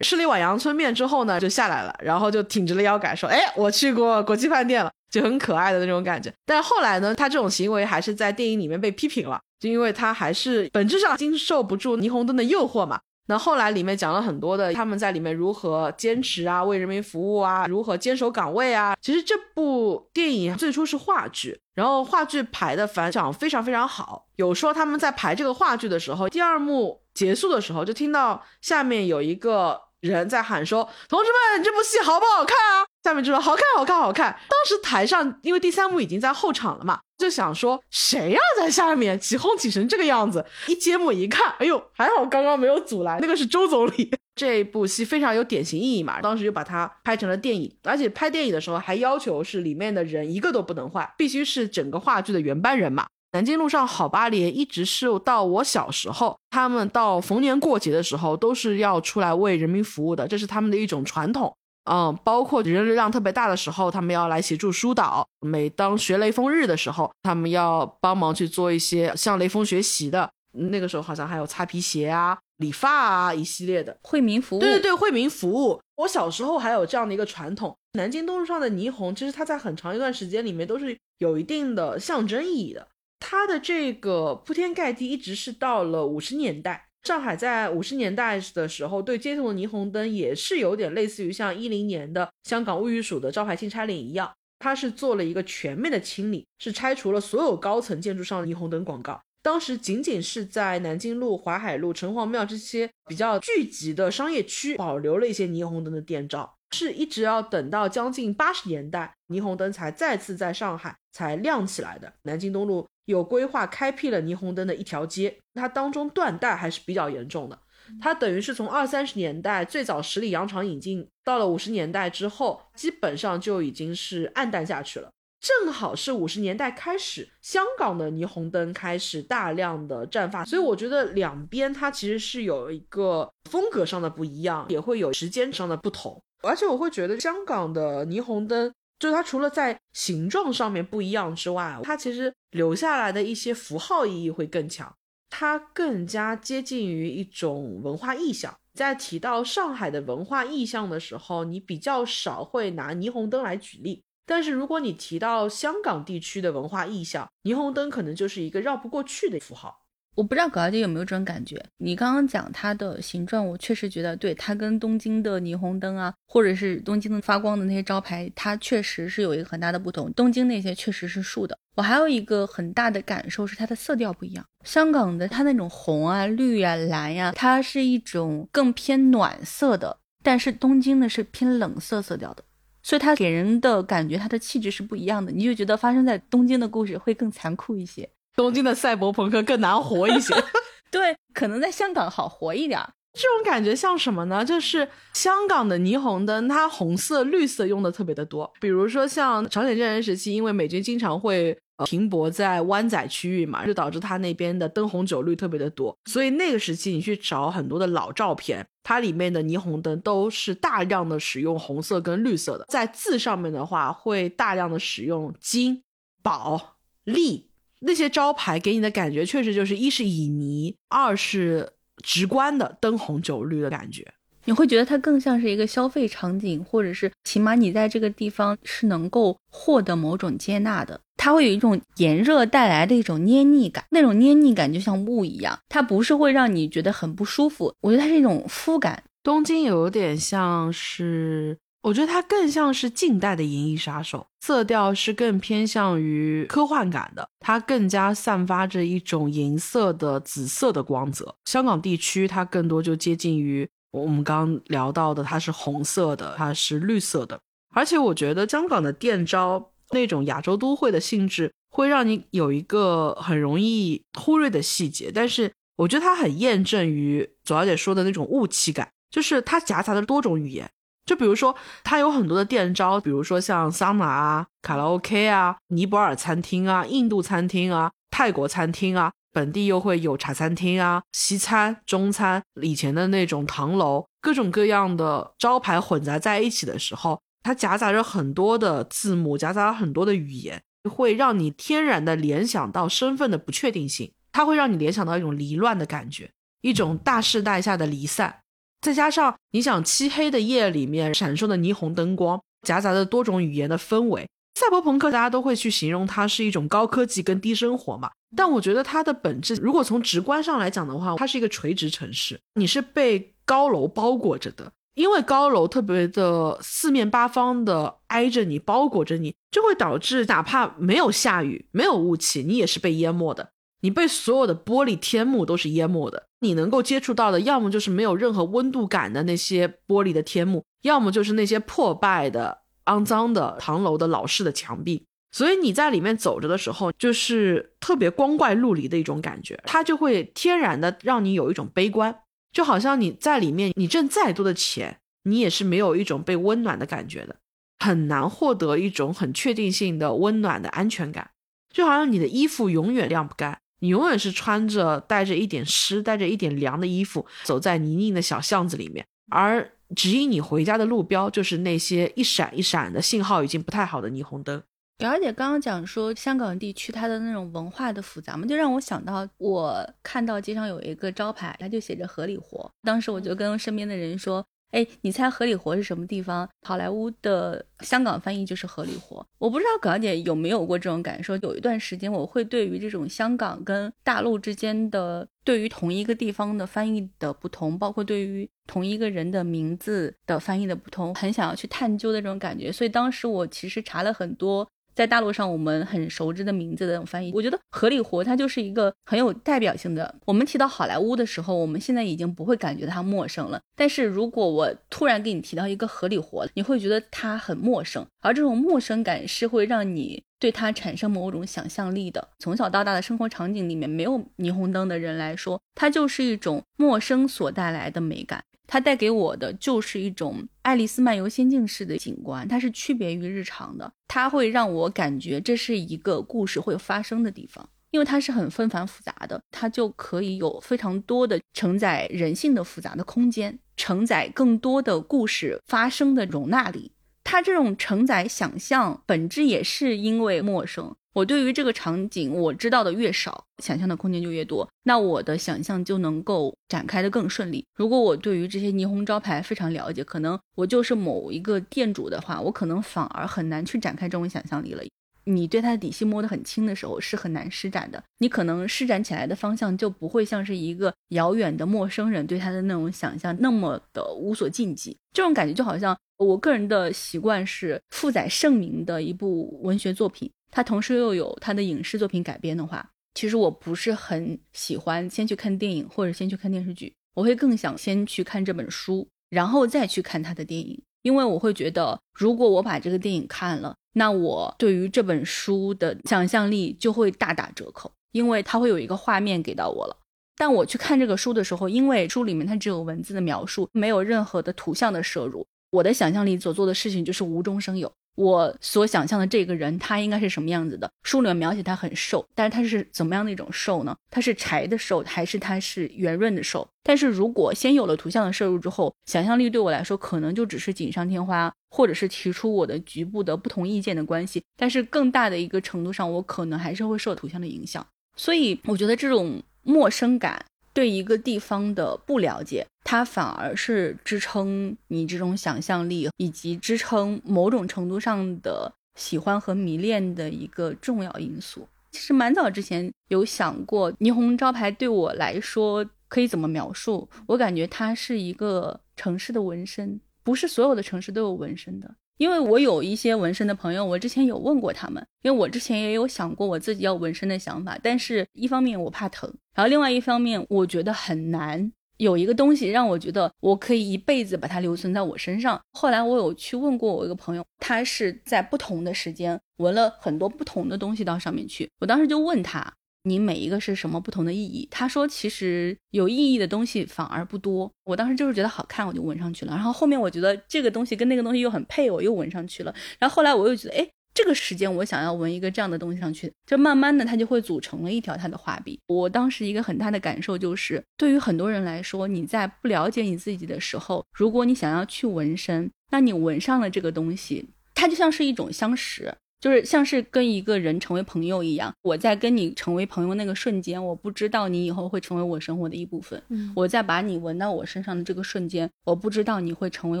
吃了一碗阳春面之后呢，就下来了，然后就挺直了腰杆说：“哎，我去过国际饭店了。”就很可爱的那种感觉。但后来呢，他这种行为还是在电影里面被批评了，就因为他还是本质上经受不住霓虹灯的诱惑嘛。那后来里面讲了很多的，他们在里面如何坚持啊，为人民服务啊，如何坚守岗位啊。其实这部电影最初是话剧，然后话剧排的反响非常非常好。有说他们在排这个话剧的时候，第二幕结束的时候，就听到下面有一个人在喊说：“同志们，这部戏好不好看啊？”下面就说好看，好看，好看。当时台上因为第三幕已经在后场了嘛，就想说谁要在下面起哄起成这个样子。一揭幕一看，哎呦，还好刚刚没有阻拦，那个是周总理。<laughs> 这部戏非常有典型意义嘛，当时就把它拍成了电影，而且拍电影的时候还要求是里面的人一个都不能换，必须是整个话剧的原班人马。南京路上好八连一直是到我小时候，他们到逢年过节的时候都是要出来为人民服务的，这是他们的一种传统。嗯，包括人流量特别大的时候，他们要来协助疏导；每当学雷锋日的时候，他们要帮忙去做一些向雷锋学习的。那个时候好像还有擦皮鞋啊、理发啊一系列的惠民服务。对对对，惠民服务。我小时候还有这样的一个传统。南京东路上的霓虹，其实它在很长一段时间里面都是有一定的象征意义的。它的这个铺天盖地，一直是到了五十年代。上海在五十年代的时候，对街头的霓虹灯也是有点类似于像一零年的香港物语署的招牌性拆领一样，它是做了一个全面的清理，是拆除了所有高层建筑上的霓虹灯广告。当时仅仅是在南京路、淮海路、城隍庙这些比较聚集的商业区保留了一些霓虹灯的电照，是一直要等到将近八十年代，霓虹灯才再次在上海才亮起来的。南京东路。有规划开辟了霓虹灯的一条街，它当中断代还是比较严重的。它等于是从二三十年代最早十里洋场引进，到了五十年代之后，基本上就已经是暗淡下去了。正好是五十年代开始，香港的霓虹灯开始大量的绽放，所以我觉得两边它其实是有一个风格上的不一样，也会有时间上的不同。而且我会觉得香港的霓虹灯。就是它除了在形状上面不一样之外，它其实留下来的一些符号意义会更强，它更加接近于一种文化意象。在提到上海的文化意象的时候，你比较少会拿霓虹灯来举例，但是如果你提到香港地区的文化意象，霓虹灯可能就是一个绕不过去的符号。我不知道葛小姐有没有这种感觉？你刚刚讲它的形状，我确实觉得对它跟东京的霓虹灯啊，或者是东京的发光的那些招牌，它确实是有一个很大的不同。东京那些确实是竖的。我还有一个很大的感受是它的色调不一样。香港的它那种红啊、绿啊、蓝呀，它是一种更偏暖色的，但是东京的是偏冷色色调的，所以它给人的感觉，它的气质是不一样的。你就觉得发生在东京的故事会更残酷一些。东京的赛博朋克更难活一些，<laughs> 对，可能在香港好活一点。这种感觉像什么呢？就是香港的霓虹灯，它红色、绿色用的特别的多。比如说像朝鲜战争时期，因为美军经常会停泊在湾仔区域嘛，就导致它那边的灯红酒绿特别的多。所以那个时期你去找很多的老照片，它里面的霓虹灯都是大量的使用红色跟绿色的。在字上面的话，会大量的使用金、宝、利。那些招牌给你的感觉确实就是一是旖旎，二是直观的灯红酒绿的感觉。你会觉得它更像是一个消费场景，或者是起码你在这个地方是能够获得某种接纳的。它会有一种炎热带来的一种黏腻感，那种黏腻感就像雾一样，它不是会让你觉得很不舒服。我觉得它是一种肤感。东京有点像是，我觉得它更像是近代的《银翼杀手》，色调是更偏向于科幻感的，它更加散发着一种银色的、紫色的光泽。香港地区它更多就接近于。我们刚聊到的，它是红色的，它是绿色的，而且我觉得香港的店招那种亚洲都会的性质，会让你有一个很容易忽略的细节，但是我觉得它很验证于左小姐说的那种雾气感，就是它夹杂的多种语言，就比如说它有很多的店招，比如说像桑拿啊、卡拉 OK 啊、尼泊尔餐厅啊、印度餐厅啊、泰国餐厅啊。本地又会有茶餐厅啊、西餐、中餐，以前的那种唐楼，各种各样的招牌混杂在一起的时候，它夹杂着很多的字母，夹杂了很多的语言，会让你天然的联想到身份的不确定性，它会让你联想到一种离乱的感觉，一种大时代下的离散，再加上你想漆黑的夜里面闪烁的霓虹灯光，夹杂着多种语言的氛围。赛博朋克，大家都会去形容它是一种高科技跟低生活嘛。但我觉得它的本质，如果从直观上来讲的话，它是一个垂直城市，你是被高楼包裹着的。因为高楼特别的四面八方的挨着你，包裹着你，就会导致哪怕没有下雨、没有雾气，你也是被淹没的。你被所有的玻璃天幕都是淹没的。你能够接触到的，要么就是没有任何温度感的那些玻璃的天幕，要么就是那些破败的。肮脏的唐楼的老式的墙壁，所以你在里面走着的时候，就是特别光怪陆离的一种感觉，它就会天然的让你有一种悲观，就好像你在里面，你挣再多的钱，你也是没有一种被温暖的感觉的，很难获得一种很确定性的温暖的安全感，就好像你的衣服永远晾不干，你永远是穿着带着一点湿、带着一点凉的衣服，走在泥泞的小巷子里面，而。指引你回家的路标就是那些一闪一闪的信号已经不太好的霓虹灯。表姐刚刚讲说香港地区它的那种文化的复杂嘛，就让我想到我看到街上有一个招牌，它就写着“合理活”。当时我就跟身边的人说。哎，你猜合理活是什么地方？好莱坞的香港翻译就是合理活。我不知道葛小姐有没有过这种感受。有一段时间，我会对于这种香港跟大陆之间的，对于同一个地方的翻译的不同，包括对于同一个人的名字的翻译的不同，很想要去探究的这种感觉。所以当时我其实查了很多。在大陆上，我们很熟知的名字的那种翻译，我觉得合理活它就是一个很有代表性的。我们提到好莱坞的时候，我们现在已经不会感觉它陌生了。但是如果我突然给你提到一个合理活，你会觉得它很陌生，而这种陌生感是会让你对它产生某种想象力的。从小到大的生活场景里面没有霓虹灯的人来说，它就是一种陌生所带来的美感。它带给我的就是一种《爱丽丝漫游仙境》式的景观，它是区别于日常的，它会让我感觉这是一个故事会发生的地方，因为它是很纷繁复杂的，它就可以有非常多的承载人性的复杂的空间，承载更多的故事发生的容纳力。它这种承载想象本质也是因为陌生。我对于这个场景我知道的越少，想象的空间就越多，那我的想象就能够展开的更顺利。如果我对于这些霓虹招牌非常了解，可能我就是某一个店主的话，我可能反而很难去展开这种想象力了。你对他的底细摸得很清的时候，是很难施展的。你可能施展起来的方向就不会像是一个遥远的陌生人对他的那种想象那么的无所禁忌。这种感觉就好像我个人的习惯是负载盛名的一部文学作品。它同时又有它的影视作品改编的话，其实我不是很喜欢先去看电影或者先去看电视剧，我会更想先去看这本书，然后再去看他的电影，因为我会觉得，如果我把这个电影看了，那我对于这本书的想象力就会大打折扣，因为它会有一个画面给到我了。但我去看这个书的时候，因为书里面它只有文字的描述，没有任何的图像的摄入，我的想象力所做的事情就是无中生有。我所想象的这个人他应该是什么样子的。书里面描写他很瘦，但是他是怎么样的一种瘦呢？他是柴的瘦，还是他是圆润的瘦？但是如果先有了图像的摄入之后，想象力对我来说可能就只是锦上添花，或者是提出我的局部的不同意见的关系。但是更大的一个程度上，我可能还是会受图像的影响。所以我觉得这种陌生感。对一个地方的不了解，它反而是支撑你这种想象力以及支撑某种程度上的喜欢和迷恋的一个重要因素。其实蛮早之前有想过，霓虹招牌对我来说可以怎么描述？我感觉它是一个城市的纹身，不是所有的城市都有纹身的。因为我有一些纹身的朋友，我之前有问过他们，因为我之前也有想过我自己要纹身的想法，但是一方面我怕疼，然后另外一方面我觉得很难有一个东西让我觉得我可以一辈子把它留存在我身上。后来我有去问过我一个朋友，他是在不同的时间纹了很多不同的东西到上面去，我当时就问他。你每一个是什么不同的意义？他说，其实有意义的东西反而不多。我当时就是觉得好看，我就纹上去了。然后后面我觉得这个东西跟那个东西又很配，我又纹上去了。然后后来我又觉得，哎，这个时间我想要纹一个这样的东西上去，就慢慢的它就会组成了一条它的画笔。我当时一个很大的感受就是，对于很多人来说，你在不了解你自己的时候，如果你想要去纹身，那你纹上了这个东西，它就像是一种相识。就是像是跟一个人成为朋友一样，我在跟你成为朋友那个瞬间，我不知道你以后会成为我生活的一部分。嗯，我在把你闻到我身上的这个瞬间，我不知道你会成为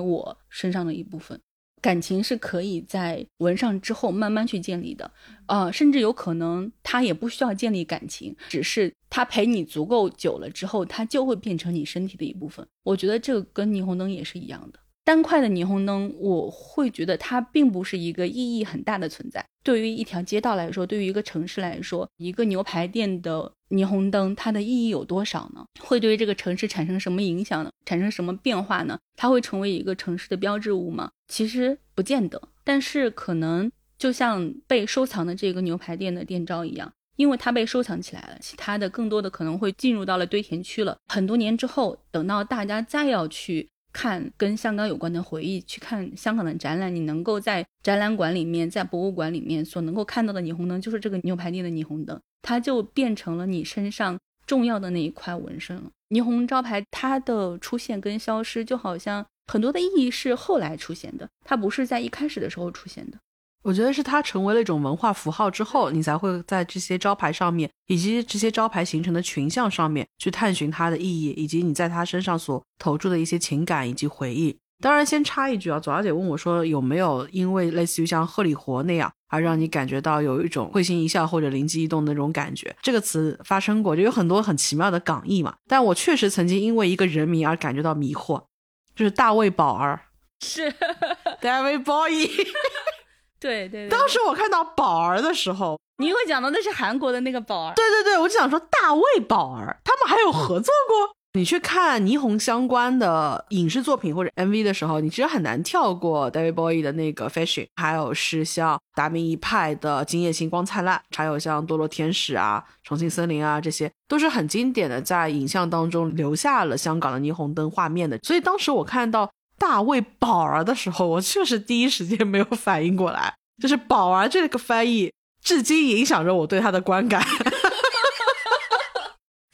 我身上的一部分。感情是可以在闻上之后慢慢去建立的，呃，甚至有可能他也不需要建立感情，只是他陪你足够久了之后，他就会变成你身体的一部分。我觉得这个跟霓虹灯也是一样的。单块的霓虹灯，我会觉得它并不是一个意义很大的存在。对于一条街道来说，对于一个城市来说，一个牛排店的霓虹灯，它的意义有多少呢？会对于这个城市产生什么影响呢？产生什么变化呢？它会成为一个城市的标志物吗？其实不见得。但是可能就像被收藏的这个牛排店的店招一样，因为它被收藏起来了，其他的更多的可能会进入到了堆填区了。很多年之后，等到大家再要去。看跟香港有关的回忆，去看香港的展览，你能够在展览馆里面，在博物馆里面所能够看到的霓虹灯，就是这个牛排店的霓虹灯，它就变成了你身上重要的那一块纹身了。霓虹招牌它的出现跟消失，就好像很多的意义是后来出现的，它不是在一开始的时候出现的。我觉得是它成为了一种文化符号之后，你才会在这些招牌上面，以及这些招牌形成的群像上面去探寻它的意义，以及你在它身上所投注的一些情感以及回忆。当然，先插一句啊，左小姐问我说有没有因为类似于像贺里活那样而让你感觉到有一种会心一笑或者灵机一动的那种感觉？这个词发生过，就有很多很奇妙的港译嘛。但我确实曾经因为一个人名而感觉到迷惑，就是大卫宝儿，是 David Bowie。对对，当时我看到宝儿的时候，你会讲到那是韩国的那个宝儿。对对对，我就想说大卫宝儿，他们还有合作过。你去看霓虹相关的影视作品或者 MV 的时候，你其实很难跳过 David Bowie 的那个 Fashion，还有是像达明一派的《今夜星光灿烂》，还有像《堕落天使》啊、《重庆森林》啊，这些都是很经典的，在影像当中留下了香港的霓虹灯画面的。所以当时我看到。大卫宝儿的时候，我确实第一时间没有反应过来，<laughs> 就是宝儿这个翻译，至今影响着我对他的观感。<laughs>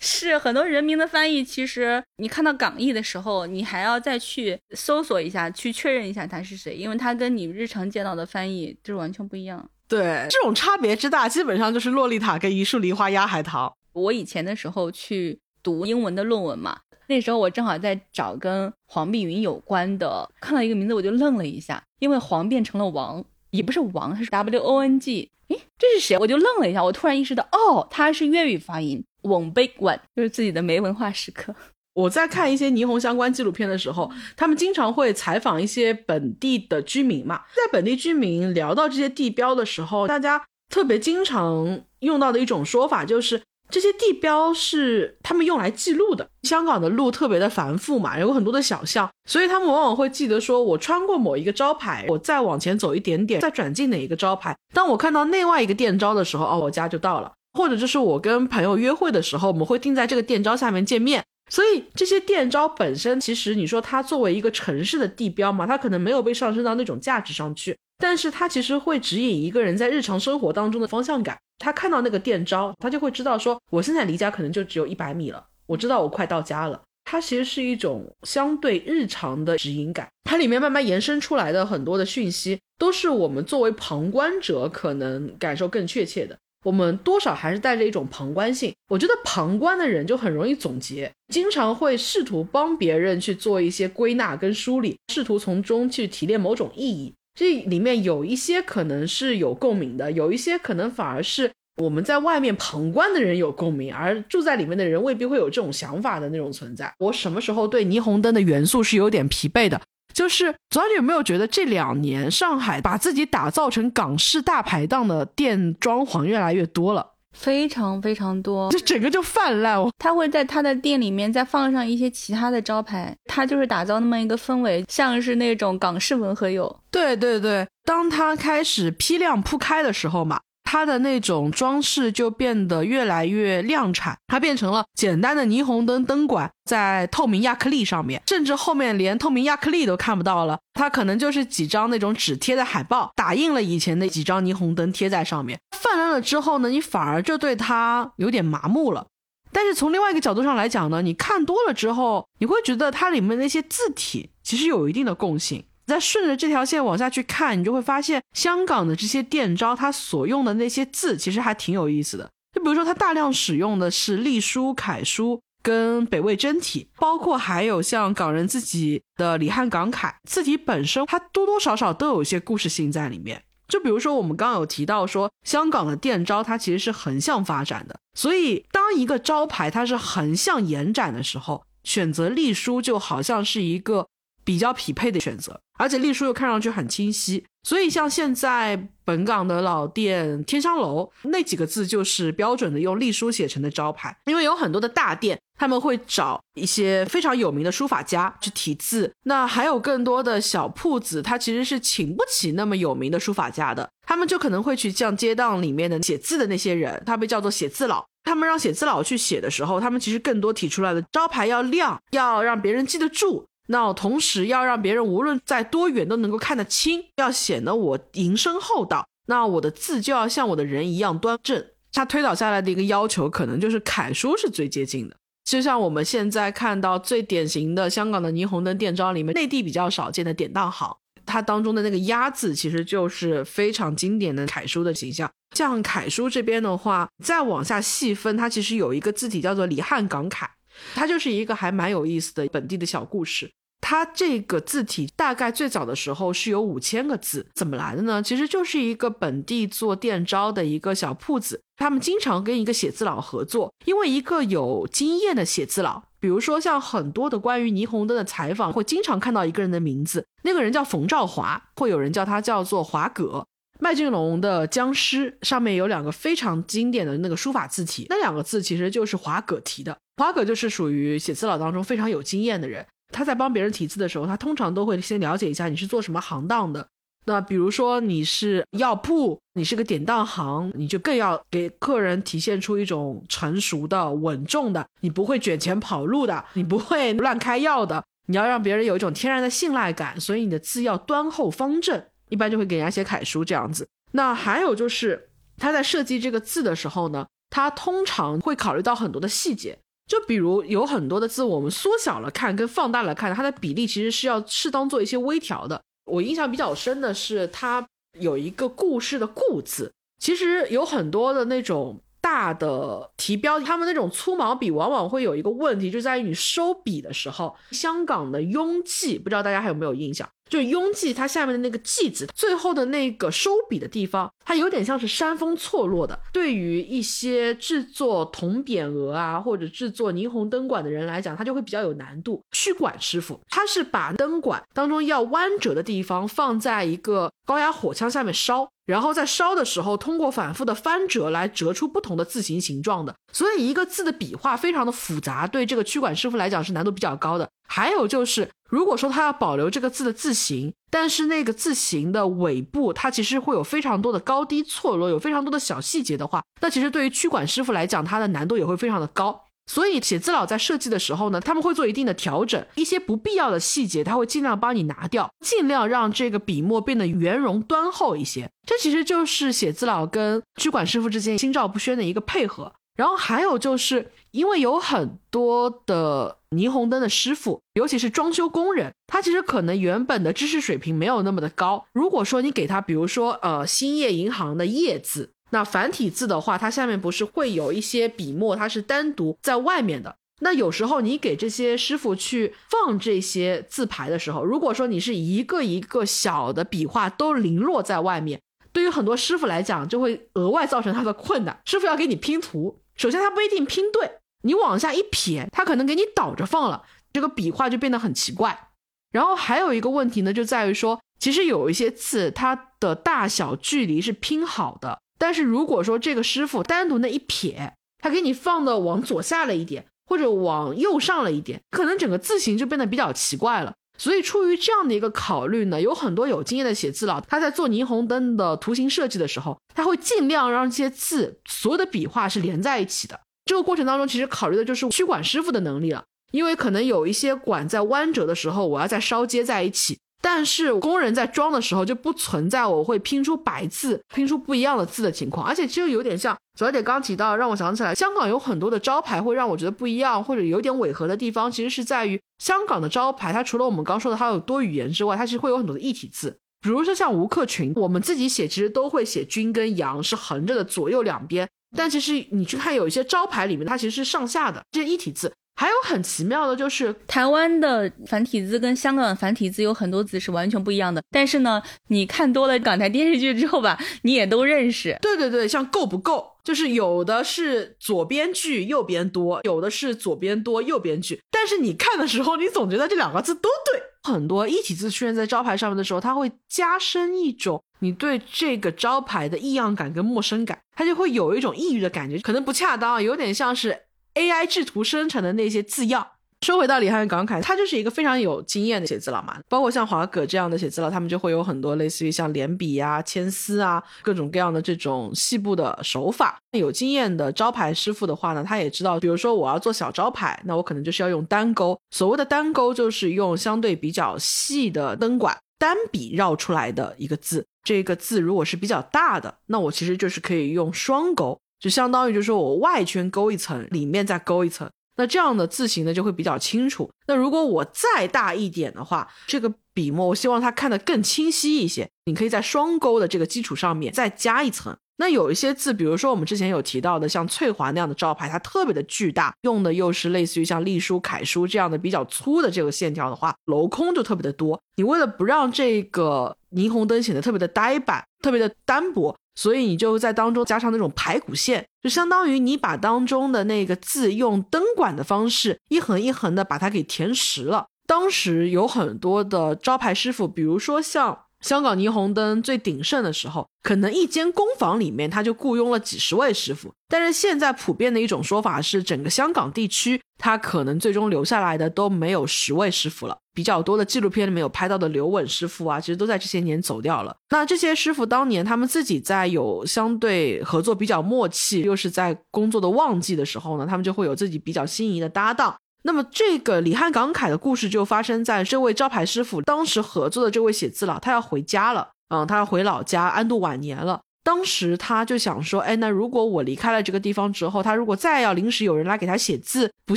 是很多人名的翻译，其实你看到港译的时候，你还要再去搜索一下，去确认一下他是谁，因为他跟你日常见到的翻译就是完全不一样。对，这种差别之大，基本上就是《洛丽塔》跟《一树梨花压海棠》。我以前的时候去读英文的论文嘛。那时候我正好在找跟黄碧云有关的，看到一个名字我就愣了一下，因为黄变成了王，也不是王，他是 W O N G，诶，这是谁？我就愣了一下，我突然意识到，哦，他是粤语发音，，won big one，就是自己的没文化时刻。我在看一些霓虹相关纪录片的时候，他们经常会采访一些本地的居民嘛，在本地居民聊到这些地标的时候，大家特别经常用到的一种说法就是。这些地标是他们用来记录的。香港的路特别的繁复嘛，有很多的小巷，所以他们往往会记得说，我穿过某一个招牌，我再往前走一点点，再转进哪一个招牌。当我看到另外一个店招的时候，哦，我家就到了。或者就是我跟朋友约会的时候，我们会定在这个店招下面见面。所以这些店招本身，其实你说它作为一个城市的地标嘛，它可能没有被上升到那种价值上去。但是它其实会指引一个人在日常生活当中的方向感。他看到那个店招，他就会知道说，我现在离家可能就只有一百米了，我知道我快到家了。它其实是一种相对日常的指引感，它里面慢慢延伸出来的很多的讯息，都是我们作为旁观者可能感受更确切的。我们多少还是带着一种旁观性，我觉得旁观的人就很容易总结，经常会试图帮别人去做一些归纳跟梳理，试图从中去提炼某种意义。这里面有一些可能是有共鸣的，有一些可能反而是我们在外面旁观的人有共鸣，而住在里面的人未必会有这种想法的那种存在。我什么时候对霓虹灯的元素是有点疲惫的？就是左小姐有没有觉得这两年上海把自己打造成港式大排档的店装潢越来越多了？非常非常多，这整个就泛滥。哦他会在他的店里面再放上一些其他的招牌，他就是打造那么一个氛围，像是那种港式文和友。对对对，当他开始批量铺开的时候嘛。它的那种装饰就变得越来越量产，它变成了简单的霓虹灯灯管在透明亚克力上面，甚至后面连透明亚克力都看不到了，它可能就是几张那种纸贴的海报，打印了以前的几张霓虹灯贴在上面。泛滥了之后呢，你反而就对它有点麻木了。但是从另外一个角度上来讲呢，你看多了之后，你会觉得它里面那些字体其实有一定的共性。再顺着这条线往下去看，你就会发现香港的这些店招，它所用的那些字其实还挺有意思的。就比如说，它大量使用的是隶书、楷书跟北魏真体，包括还有像港人自己的李汉港楷字体本身，它多多少少都有一些故事性在里面。就比如说，我们刚刚有提到说，香港的店招它其实是横向发展的，所以当一个招牌它是横向延展的时候，选择隶书就好像是一个。比较匹配的选择，而且隶书又看上去很清晰，所以像现在本港的老店天香楼那几个字就是标准的用隶书写成的招牌。因为有很多的大店，他们会找一些非常有名的书法家去题字，那还有更多的小铺子，他其实是请不起那么有名的书法家的，他们就可能会去像街档里面的写字的那些人，他被叫做写字佬。他们让写字佬去写的时候，他们其实更多提出来的招牌要亮，要让别人记得住。那同时要让别人无论在多远都能够看得清，要显得我迎声厚道。那我的字就要像我的人一样端正。他推导下来的一个要求，可能就是楷书是最接近的。就像我们现在看到最典型的香港的霓虹灯店招里面，内地比较少见的典当行，它当中的那个“鸭”字其实就是非常经典的楷书的形象。像楷书这边的话，再往下细分，它其实有一个字体叫做李汉港楷，它就是一个还蛮有意思的本地的小故事。它这个字体大概最早的时候是有五千个字，怎么来的呢？其实就是一个本地做店招的一个小铺子，他们经常跟一个写字佬合作，因为一个有经验的写字佬，比如说像很多的关于霓虹灯的采访，会经常看到一个人的名字，那个人叫冯兆华，会有人叫他叫做华葛。麦浚龙的《僵尸》上面有两个非常经典的那个书法字体，那两个字其实就是华葛提的，华葛就是属于写字佬当中非常有经验的人。他在帮别人题字的时候，他通常都会先了解一下你是做什么行当的。那比如说你是药铺，你是个典当行，你就更要给客人体现出一种成熟的、稳重的，你不会卷钱跑路的，你不会乱开药的，你要让别人有一种天然的信赖感。所以你的字要端厚方正，一般就会给人家写楷书这样子。那还有就是他在设计这个字的时候呢，他通常会考虑到很多的细节。就比如有很多的字，我们缩小了看跟放大了看，它的比例其实是要适当做一些微调的。我印象比较深的是，它有一个故事的“故”字，其实有很多的那种大的题标，他们那种粗毛笔往往会有一个问题，就在于你收笔的时候，香港的雍记，不知道大家还有没有印象？就是雍记，它下面的那个记字，最后的那个收笔的地方，它有点像是山峰错落的。对于一些制作铜匾额啊，或者制作霓虹灯管的人来讲，它就会比较有难度。曲管师傅，他是把灯管当中要弯折的地方放在一个高压火枪下面烧，然后在烧的时候，通过反复的翻折来折出不同的字形形状的。所以一个字的笔画非常的复杂，对这个曲管师傅来讲是难度比较高的。还有就是。如果说他要保留这个字的字形，但是那个字形的尾部，它其实会有非常多的高低错落，有非常多的小细节的话，那其实对于曲管师傅来讲，它的难度也会非常的高。所以写字佬在设计的时候呢，他们会做一定的调整，一些不必要的细节，他会尽量帮你拿掉，尽量让这个笔墨变得圆融端厚一些。这其实就是写字佬跟居管师傅之间心照不宣的一个配合。然后还有就是因为有很多的霓虹灯的师傅，尤其是装修工人，他其实可能原本的知识水平没有那么的高。如果说你给他，比如说呃兴业银行的业字。那繁体字的话，它下面不是会有一些笔墨，它是单独在外面的。那有时候你给这些师傅去放这些字牌的时候，如果说你是一个一个小的笔画都零落在外面，对于很多师傅来讲，就会额外造成他的困难。师傅要给你拼图，首先他不一定拼对，你往下一撇，他可能给你倒着放了，这个笔画就变得很奇怪。然后还有一个问题呢，就在于说，其实有一些字，它的大小距离是拼好的。但是如果说这个师傅单独那一撇，他给你放的往左下了一点，或者往右上了一点，可能整个字形就变得比较奇怪了。所以出于这样的一个考虑呢，有很多有经验的写字佬，他在做霓虹灯的图形设计的时候，他会尽量让这些字所有的笔画是连在一起的。这个过程当中，其实考虑的就是曲管师傅的能力了，因为可能有一些管在弯折的时候，我要再烧接在一起。但是工人在装的时候就不存在我会拼出白字、拼出不一样的字的情况，而且就有点像小姐刚提到，让我想起来，香港有很多的招牌会让我觉得不一样或者有点违和的地方，其实是在于香港的招牌，它除了我们刚说的它有多语言之外，它其实会有很多的异体字，比如说像吴克群，我们自己写其实都会写君跟杨是横着的左右两边，但其实你去看有一些招牌里面，它其实是上下的这些异体字。还有很奇妙的就是，台湾的繁体字跟香港的繁体字有很多字是完全不一样的。但是呢，你看多了港台电视剧之后吧，<laughs> 你也都认识。对对对，像够不够，就是有的是左边句右边多，有的是左边多右边句。但是你看的时候，你总觉得这两个字都对。很多一体字出现在招牌上面的时候，它会加深一种你对这个招牌的异样感跟陌生感，它就会有一种抑郁的感觉，可能不恰当，有点像是。AI 制图生成的那些字样。说回到李翰港凯，他就是一个非常有经验的写字佬嘛。包括像华哥这样的写字佬，他们就会有很多类似于像连笔啊、铅丝啊各种各样的这种细部的手法。有经验的招牌师傅的话呢，他也知道，比如说我要做小招牌，那我可能就是要用单钩。所谓的单钩，就是用相对比较细的灯管单笔绕出来的一个字。这个字如果是比较大的，那我其实就是可以用双钩。就相当于就是说我外圈勾一层，里面再勾一层，那这样的字形呢就会比较清楚。那如果我再大一点的话，这个笔墨我希望它看得更清晰一些，你可以在双勾的这个基础上面再加一层。那有一些字，比如说我们之前有提到的像翠华那样的招牌，它特别的巨大，用的又是类似于像隶书、楷书这样的比较粗的这个线条的话，镂空就特别的多。你为了不让这个霓虹灯显得特别的呆板、特别的单薄。所以你就在当中加上那种排骨线，就相当于你把当中的那个字用灯管的方式一横一横的把它给填实了。当时有很多的招牌师傅，比如说像。香港霓虹灯最鼎盛的时候，可能一间工坊里面他就雇佣了几十位师傅。但是现在普遍的一种说法是，整个香港地区他可能最终留下来的都没有十位师傅了。比较多的纪录片里面有拍到的刘稳师傅啊，其实都在这些年走掉了。那这些师傅当年他们自己在有相对合作比较默契，又是在工作的旺季的时候呢，他们就会有自己比较心仪的搭档。那么，这个李汉感慨的故事就发生在这位招牌师傅当时合作的这位写字佬，他要回家了，嗯，他要回老家安度晚年了。当时他就想说，哎，那如果我离开了这个地方之后，他如果再要临时有人来给他写字，不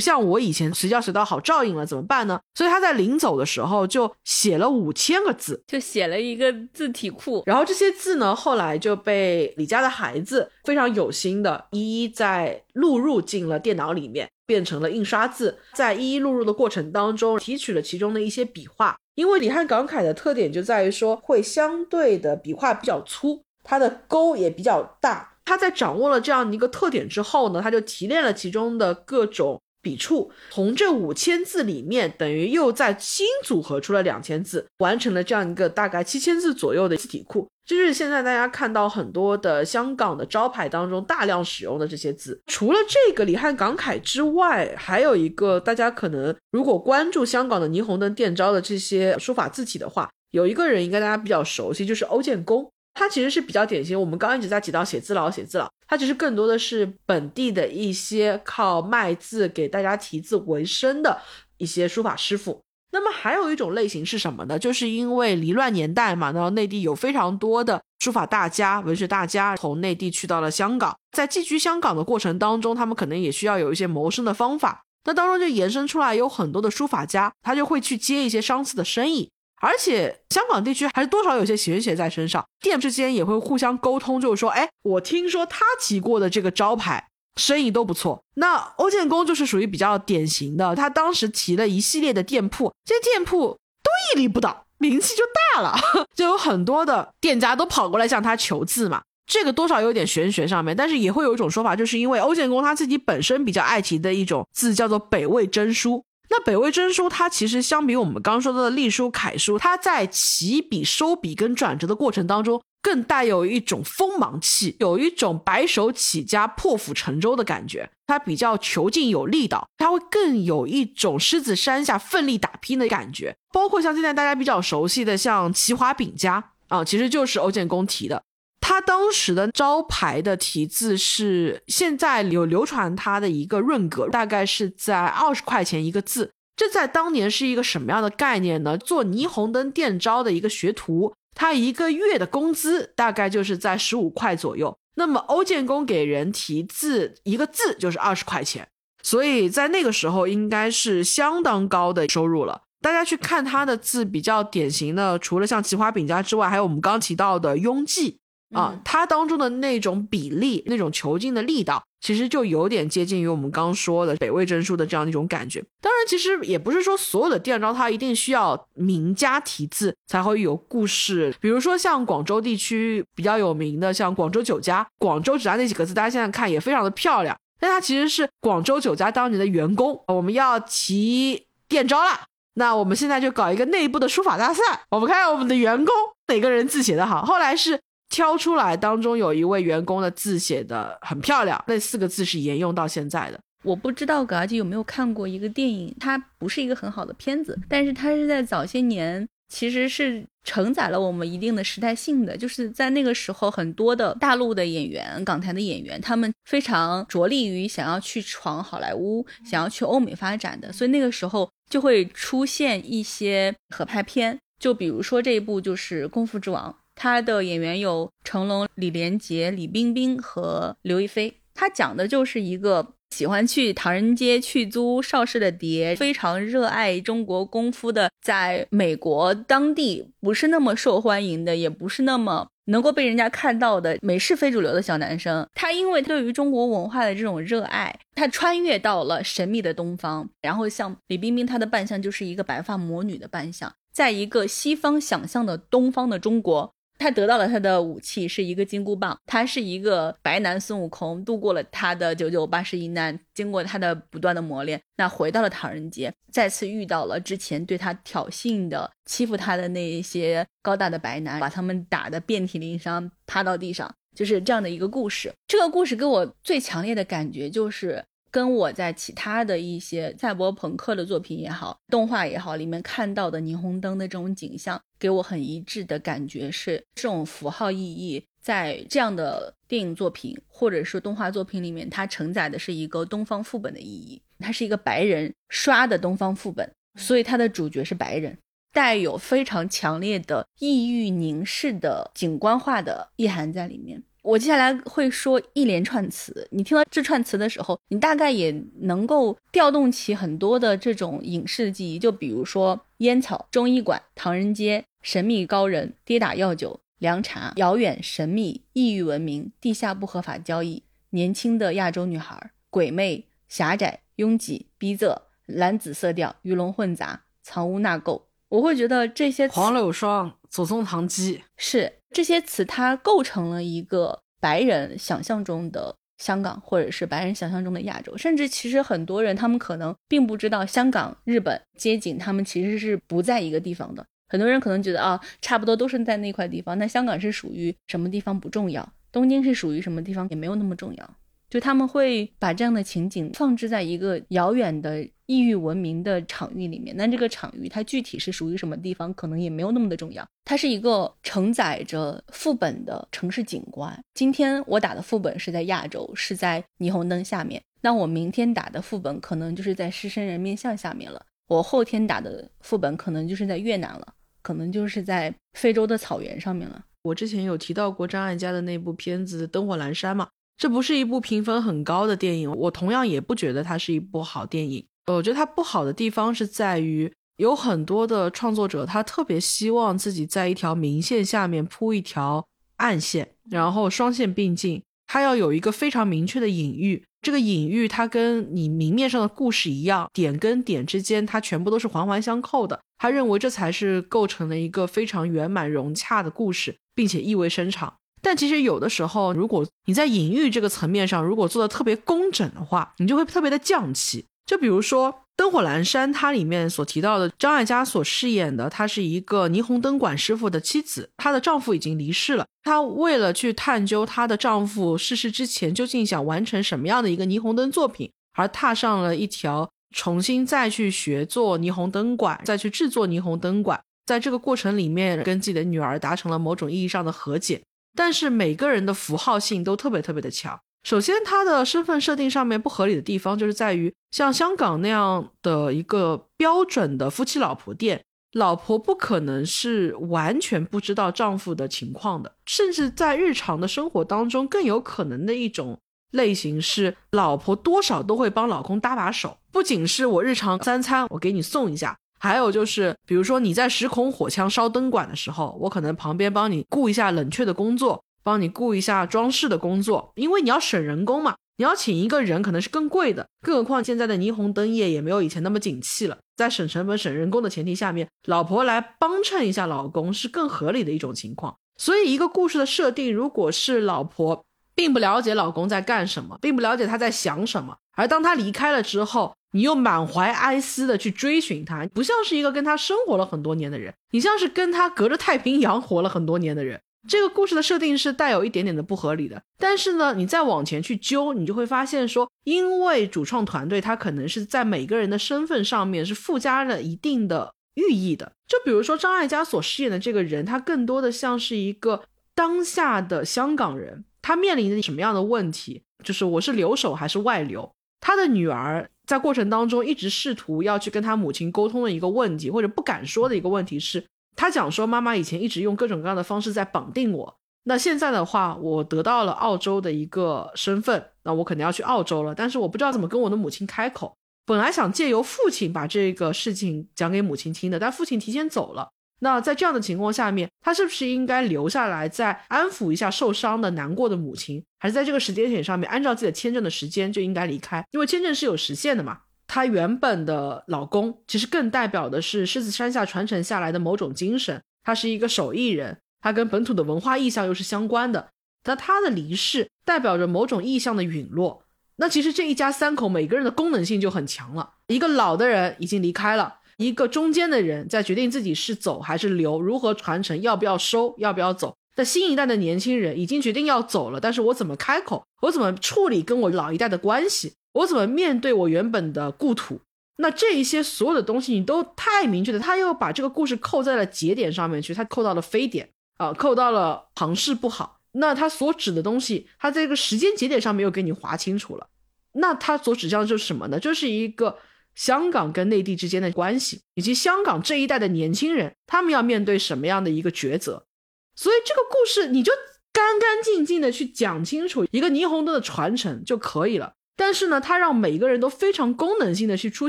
像我以前随叫随到好照应了，怎么办呢？所以他在临走的时候就写了五千个字，就写了一个字体库。然后这些字呢，后来就被李家的孩子非常有心的一一在录入进了电脑里面。变成了印刷字，在一一录入的过程当中，提取了其中的一些笔画。因为李汉港楷的特点就在于说，会相对的笔画比较粗，它的勾也比较大。他在掌握了这样一个特点之后呢，他就提炼了其中的各种笔触，从这五千字里面，等于又在新组合出了两千字，完成了这样一个大概七千字左右的字体库。就是现在大家看到很多的香港的招牌当中大量使用的这些字，除了这个李汉港楷之外，还有一个大家可能如果关注香港的霓虹灯电招的这些书法字体的话，有一个人应该大家比较熟悉，就是欧建功。它其实是比较典型。我们刚一直在提到写字佬，写字佬，它其实更多的是本地的一些靠卖字给大家题字为生的一些书法师傅。那么还有一种类型是什么呢？就是因为离乱年代嘛，然后内地有非常多的书法大家、文学大家从内地去到了香港，在寄居香港的过程当中，他们可能也需要有一些谋生的方法。那当中就延伸出来有很多的书法家，他就会去接一些商次的生意，而且香港地区还是多少有些玄学在身上，店之间也会互相沟通，就是说，哎，我听说他提过的这个招牌。生意都不错，那欧建工就是属于比较典型的。他当时提了一系列的店铺，这些店铺都屹立不倒，名气就大了，<laughs> 就有很多的店家都跑过来向他求字嘛。这个多少有点玄学上面，但是也会有一种说法，就是因为欧建工他自己本身比较爱提的一种字叫做北魏真书。那北魏真书它其实相比我们刚说到的隶书、楷书，它在起笔、收笔跟转折的过程当中。更带有一种锋芒气，有一种白手起家、破釜沉舟的感觉。它比较遒劲有力道，它会更有一种狮子山下奋力打拼的感觉。包括像现在大家比较熟悉的，像齐华饼家啊，其实就是欧建功题的。他当时的招牌的题字是现在有流传他的一个润格，大概是在二十块钱一个字。这在当年是一个什么样的概念呢？做霓虹灯店招的一个学徒。他一个月的工资大概就是在十五块左右，那么欧建功给人题字一个字就是二十块钱，所以在那个时候应该是相当高的收入了。大家去看他的字，比较典型的，除了像奇花饼家之外，还有我们刚提到的雍记。啊，它当中的那种比例、那种遒劲的力道，其实就有点接近于我们刚说的北魏真书的这样一种感觉。当然，其实也不是说所有的店招它一定需要名家题字才会有故事。比如说像广州地区比较有名的，像广州酒家，广州酒家那几个字，大家现在看也非常的漂亮。但它其实是广州酒家当年的员工。我们要提店招了，那我们现在就搞一个内部的书法大赛，我们看看我们的员工哪个人字写得好。后来是。挑出来当中有一位员工的字写的很漂亮，那四个字是沿用到现在的。我不知道葛阿吉有没有看过一个电影，它不是一个很好的片子，但是它是在早些年，其实是承载了我们一定的时代性的。就是在那个时候，很多的大陆的演员、港台的演员，他们非常着力于想要去闯好莱坞，想要去欧美发展的，所以那个时候就会出现一些合拍片，就比如说这一部就是《功夫之王》。他的演员有成龙、李连杰、李冰冰和刘亦菲。他讲的就是一个喜欢去唐人街去租邵氏的碟，非常热爱中国功夫的，在美国当地不是那么受欢迎的，也不是那么能够被人家看到的美式非主流的小男生。他因为对于中国文化的这种热爱，他穿越到了神秘的东方。然后像李冰冰，她的扮相就是一个白发魔女的扮相，在一个西方想象的东方的中国。他得到了他的武器是一个金箍棒，他是一个白男孙悟空，度过了他的九九八十一难，经过他的不断的磨练，那回到了唐人街，再次遇到了之前对他挑衅的、欺负他的那一些高大的白男，把他们打得遍体鳞伤，趴到地上，就是这样的一个故事。这个故事给我最强烈的感觉就是。跟我在其他的一些赛博朋克的作品也好，动画也好，里面看到的霓虹灯的这种景象，给我很一致的感觉是，这种符号意义在这样的电影作品或者是动画作品里面，它承载的是一个东方副本的意义。它是一个白人刷的东方副本，所以它的主角是白人，带有非常强烈的异域凝视的景观化的意涵在里面。我接下来会说一连串词，你听到这串词的时候，你大概也能够调动起很多的这种影视记忆。就比如说烟草、中医馆、唐人街、神秘高人、跌打药酒、凉茶、遥远神秘异域文明、地下不合法交易、年轻的亚洲女孩、鬼魅、狭窄、拥挤、逼仄、蓝紫色调、鱼龙混杂、藏污纳垢。我会觉得这些黄柳霜、左宗棠鸡是。这些词它构成了一个白人想象中的香港，或者是白人想象中的亚洲，甚至其实很多人他们可能并不知道香港、日本、街景他们其实是不在一个地方的。很多人可能觉得啊，差不多都是在那块地方，那香港是属于什么地方不重要，东京是属于什么地方也没有那么重要。就他们会把这样的情景放置在一个遥远的异域文明的场域里面。那这个场域它具体是属于什么地方，可能也没有那么的重要。它是一个承载着副本的城市景观。今天我打的副本是在亚洲，是在霓虹灯下面。那我明天打的副本可能就是在狮身人面像下面了。我后天打的副本可能就是在越南了，可能就是在非洲的草原上面了。我之前有提到过张艾嘉的那部片子《灯火阑珊》嘛，这不是一部评分很高的电影，我同样也不觉得它是一部好电影。我觉得它不好的地方是在于，有很多的创作者他特别希望自己在一条明线下面铺一条暗线，然后双线并进，他要有一个非常明确的隐喻。这个隐喻它跟你明面上的故事一样，点跟点之间它全部都是环环相扣的。他认为这才是构成了一个非常圆满融洽的故事，并且意味深长。但其实有的时候，如果你在隐喻这个层面上如果做的特别工整的话，你就会特别的匠气。就比如说《灯火阑珊》，它里面所提到的张艾嘉所饰演的，她是一个霓虹灯管师傅的妻子，她的丈夫已经离世了。她为了去探究她的丈夫逝世之前究竟想完成什么样的一个霓虹灯作品，而踏上了一条重新再去学做霓虹灯管，再去制作霓虹灯管。在这个过程里面，跟自己的女儿达成了某种意义上的和解。但是每个人的符号性都特别特别的强。首先，他的身份设定上面不合理的地方，就是在于像香港那样的一个标准的夫妻老婆店，老婆不可能是完全不知道丈夫的情况的，甚至在日常的生活当中，更有可能的一种类型是，老婆多少都会帮老公搭把手，不仅是我日常三餐我给你送一下，还有就是，比如说你在时空火枪烧灯管的时候，我可能旁边帮你顾一下冷却的工作。帮你顾一下装饰的工作，因为你要省人工嘛，你要请一个人可能是更贵的，更何况现在的霓虹灯业也没有以前那么景气了，在省成本、省人工的前提下面，老婆来帮衬一下老公是更合理的一种情况。所以，一个故事的设定，如果是老婆并不了解老公在干什么，并不了解他在想什么，而当他离开了之后，你又满怀哀思的去追寻他，不像是一个跟他生活了很多年的人，你像是跟他隔着太平洋活了很多年的人。这个故事的设定是带有一点点的不合理的，但是呢，你再往前去揪，你就会发现说，因为主创团队他可能是在每个人的身份上面是附加了一定的寓意的。就比如说张艾嘉所饰演的这个人，他更多的像是一个当下的香港人，他面临着什么样的问题？就是我是留守还是外流？他的女儿在过程当中一直试图要去跟他母亲沟通的一个问题，或者不敢说的一个问题是。他讲说，妈妈以前一直用各种各样的方式在绑定我。那现在的话，我得到了澳洲的一个身份，那我肯定要去澳洲了。但是我不知道怎么跟我的母亲开口。本来想借由父亲把这个事情讲给母亲听的，但父亲提前走了。那在这样的情况下面，他是不是应该留下来再安抚一下受伤的、难过的母亲，还是在这个时间点上面，按照自己的签证的时间就应该离开？因为签证是有时限的嘛。她原本的老公其实更代表的是狮子山下传承下来的某种精神，他是一个手艺人，他跟本土的文化意象又是相关的。那他的离世代表着某种意象的陨落。那其实这一家三口每个人的功能性就很强了。一个老的人已经离开了，一个中间的人在决定自己是走还是留，如何传承，要不要收，要不要走。那新一代的年轻人已经决定要走了，但是我怎么开口，我怎么处理跟我老一代的关系？我怎么面对我原本的故土？那这一些所有的东西，你都太明确的，他又把这个故事扣在了节点上面去，他扣到了非典啊，扣到了庞氏不好。那他所指的东西，他在这个时间节点上面又给你划清楚了。那他所指向的就是什么呢？就是一个香港跟内地之间的关系，以及香港这一代的年轻人，他们要面对什么样的一个抉择。所以这个故事你就干干净净的去讲清楚一个霓虹灯的传承就可以了。但是呢，他让每一个人都非常功能性的去出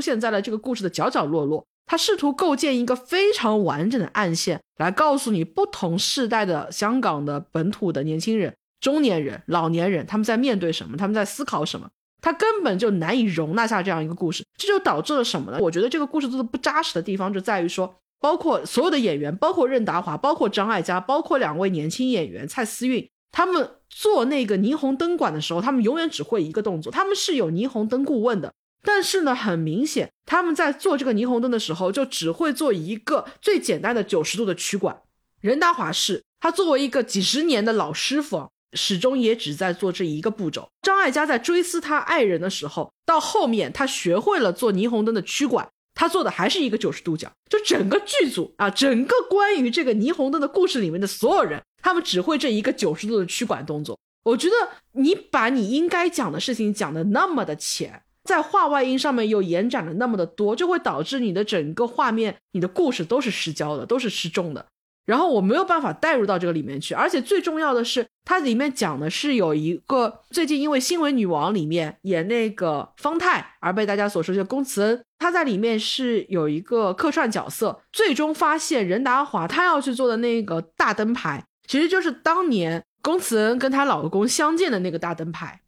现在了这个故事的角角落落。他试图构建一个非常完整的暗线，来告诉你不同世代的香港的本土的年轻人、中年人、老年人他们在面对什么，他们在思考什么。他根本就难以容纳下这样一个故事，这就导致了什么呢？我觉得这个故事做的不扎实的地方就在于说，包括所有的演员，包括任达华，包括张艾嘉，包括两位年轻演员蔡思韵。他们做那个霓虹灯管的时候，他们永远只会一个动作。他们是有霓虹灯顾问的，但是呢，很明显，他们在做这个霓虹灯的时候，就只会做一个最简单的九十度的曲管。任达华是他作为一个几十年的老师傅，始终也只在做这一个步骤。张艾嘉在追思他爱人的时候，到后面他学会了做霓虹灯的曲管，他做的还是一个九十度角。就整个剧组啊，整个关于这个霓虹灯的故事里面的所有人，他们只会这一个九十度的曲管动作。我觉得你把你应该讲的事情讲的那么的浅，在画外音上面又延展了那么的多，就会导致你的整个画面、你的故事都是失焦的，都是失重的。然后我没有办法带入到这个里面去，而且最重要的是，它里面讲的是有一个最近因为《新闻女王》里面演那个方太而被大家所熟悉的龚慈恩，他在里面是有一个客串角色，最终发现任达华他要去做的那个大灯牌，其实就是当年龚慈恩跟她老公相见的那个大灯牌。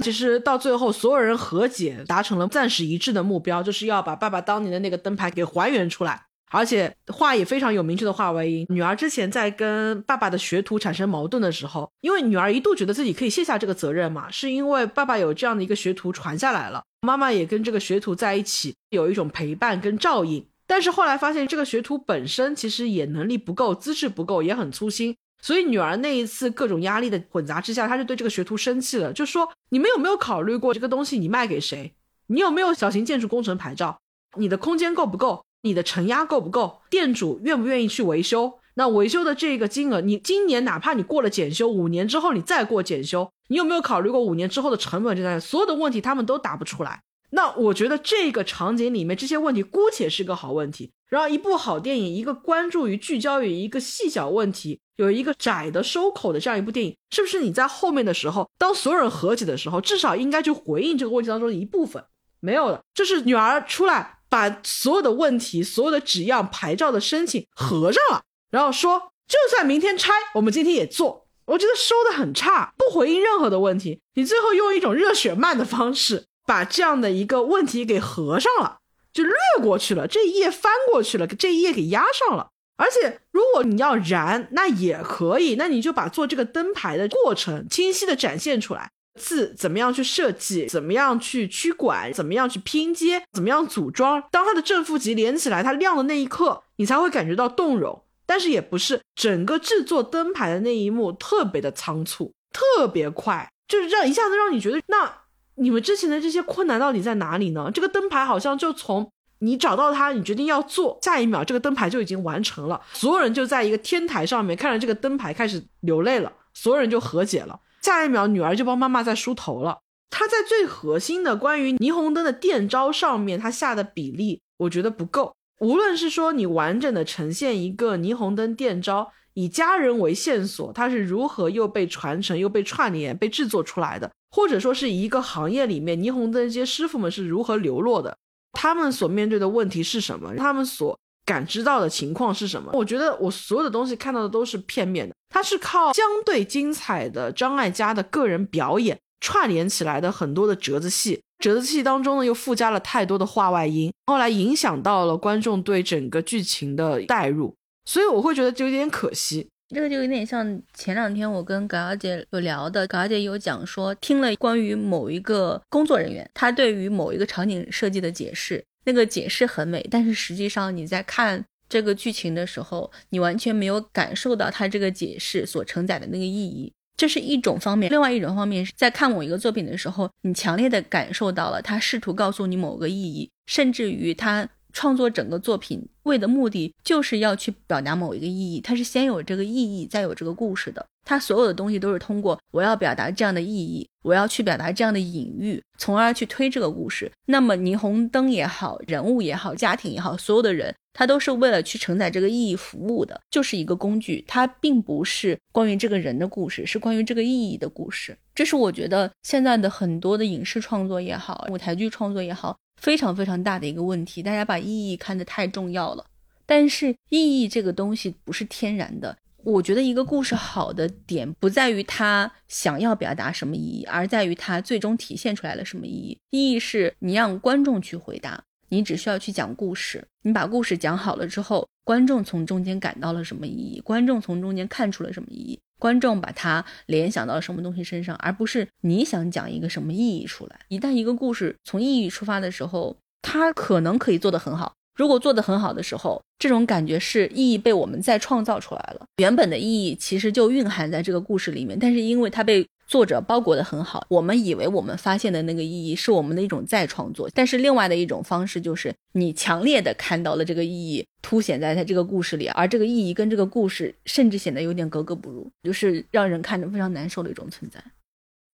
其实到最后，所有人和解，达成了暂时一致的目标，就是要把爸爸当年的那个灯牌给还原出来。而且话也非常有明确的话外音。女儿之前在跟爸爸的学徒产生矛盾的时候，因为女儿一度觉得自己可以卸下这个责任嘛，是因为爸爸有这样的一个学徒传下来了，妈妈也跟这个学徒在一起，有一种陪伴跟照应。但是后来发现这个学徒本身其实也能力不够，资质不够，也很粗心。所以女儿那一次各种压力的混杂之下，她就对这个学徒生气了，就说：“你们有没有考虑过这个东西你卖给谁？你有没有小型建筑工程牌照？你的空间够不够？”你的承压够不够？店主愿不愿意去维修？那维修的这个金额，你今年哪怕你过了检修，五年之后你再过检修，你有没有考虑过五年之后的成本？这些所有的问题他们都答不出来。那我觉得这个场景里面这些问题姑且是个好问题。然后一部好电影，一个关注于聚焦于一个细小问题，有一个窄的收口的这样一部电影，是不是你在后面的时候，当所有人和解的时候，至少应该去回应这个问题当中的一部分？没有的，就是女儿出来。把所有的问题、所有的纸样、牌照的申请合上了，然后说，就算明天拆，我们今天也做。我觉得收的很差，不回应任何的问题。你最后用一种热血漫的方式，把这样的一个问题给合上了，就略过去了，这一页翻过去了，这一页给压上了。而且，如果你要燃，那也可以，那你就把做这个灯牌的过程清晰的展现出来。字怎么样去设计？怎么样去驱管？怎么样去拼接？怎么样组装？当它的正负极连起来，它亮的那一刻，你才会感觉到动容。但是也不是整个制作灯牌的那一幕特别的仓促，特别快，就是让一下子让你觉得，那你们之前的这些困难到底在哪里呢？这个灯牌好像就从你找到它，你决定要做，下一秒这个灯牌就已经完成了，所有人就在一个天台上面看着这个灯牌开始流泪了，所有人就和解了。下一秒，女儿就帮妈妈在梳头了。她在最核心的关于霓虹灯的电招上面，她下的比例我觉得不够。无论是说你完整的呈现一个霓虹灯电招，以家人为线索，它是如何又被传承又被串联被制作出来的，或者说是一个行业里面霓虹灯这些师傅们是如何流落的，他们所面对的问题是什么，他们所。感知到的情况是什么？我觉得我所有的东西看到的都是片面的，它是靠相对精彩的张艾嘉的个人表演串联起来的很多的折子戏，折子戏当中呢又附加了太多的话外音，后来影响到了观众对整个剧情的代入，所以我会觉得就有点可惜。这个就有点像前两天我跟葛小姐有聊的，葛小姐有讲说听了关于某一个工作人员他对于某一个场景设计的解释。那个解释很美，但是实际上你在看这个剧情的时候，你完全没有感受到它这个解释所承载的那个意义，这是一种方面。另外一种方面是在看某一个作品的时候，你强烈的感受到了他试图告诉你某个意义，甚至于他创作整个作品为的目的就是要去表达某一个意义，他是先有这个意义，再有这个故事的。他所有的东西都是通过我要表达这样的意义，我要去表达这样的隐喻，从而去推这个故事。那么霓虹灯也好，人物也好，家庭也好，所有的人，他都是为了去承载这个意义服务的，就是一个工具。它并不是关于这个人的故事，是关于这个意义的故事。这是我觉得现在的很多的影视创作也好，舞台剧创作也好，非常非常大的一个问题。大家把意义看得太重要了，但是意义这个东西不是天然的。我觉得一个故事好的点不在于它想要表达什么意义，而在于它最终体现出来了什么意义。意义是你让观众去回答，你只需要去讲故事，你把故事讲好了之后，观众从中间感到了什么意义，观众从中间看出了什么意义，观众把它联想到了什么东西身上，而不是你想讲一个什么意义出来。一旦一个故事从意义出发的时候，它可能可以做得很好。如果做得很好的时候，这种感觉是意义被我们再创造出来了。原本的意义其实就蕴含在这个故事里面，但是因为它被作者包裹得很好，我们以为我们发现的那个意义是我们的一种再创作。但是另外的一种方式就是你强烈的看到了这个意义凸显在它这个故事里，而这个意义跟这个故事甚至显得有点格格不入，就是让人看着非常难受的一种存在。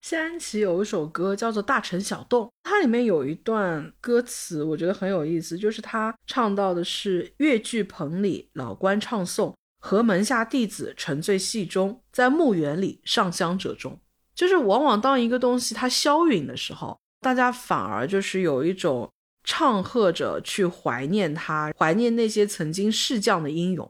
谢安琪有一首歌叫做《大城小洞》，它里面有一段歌词，我觉得很有意思，就是他唱到的是“越剧棚里老官唱诵，和门下弟子沉醉戏中，在墓园里上香者中”。就是往往当一个东西它消陨的时候，大家反而就是有一种唱和着去怀念它，怀念那些曾经逝将的英勇。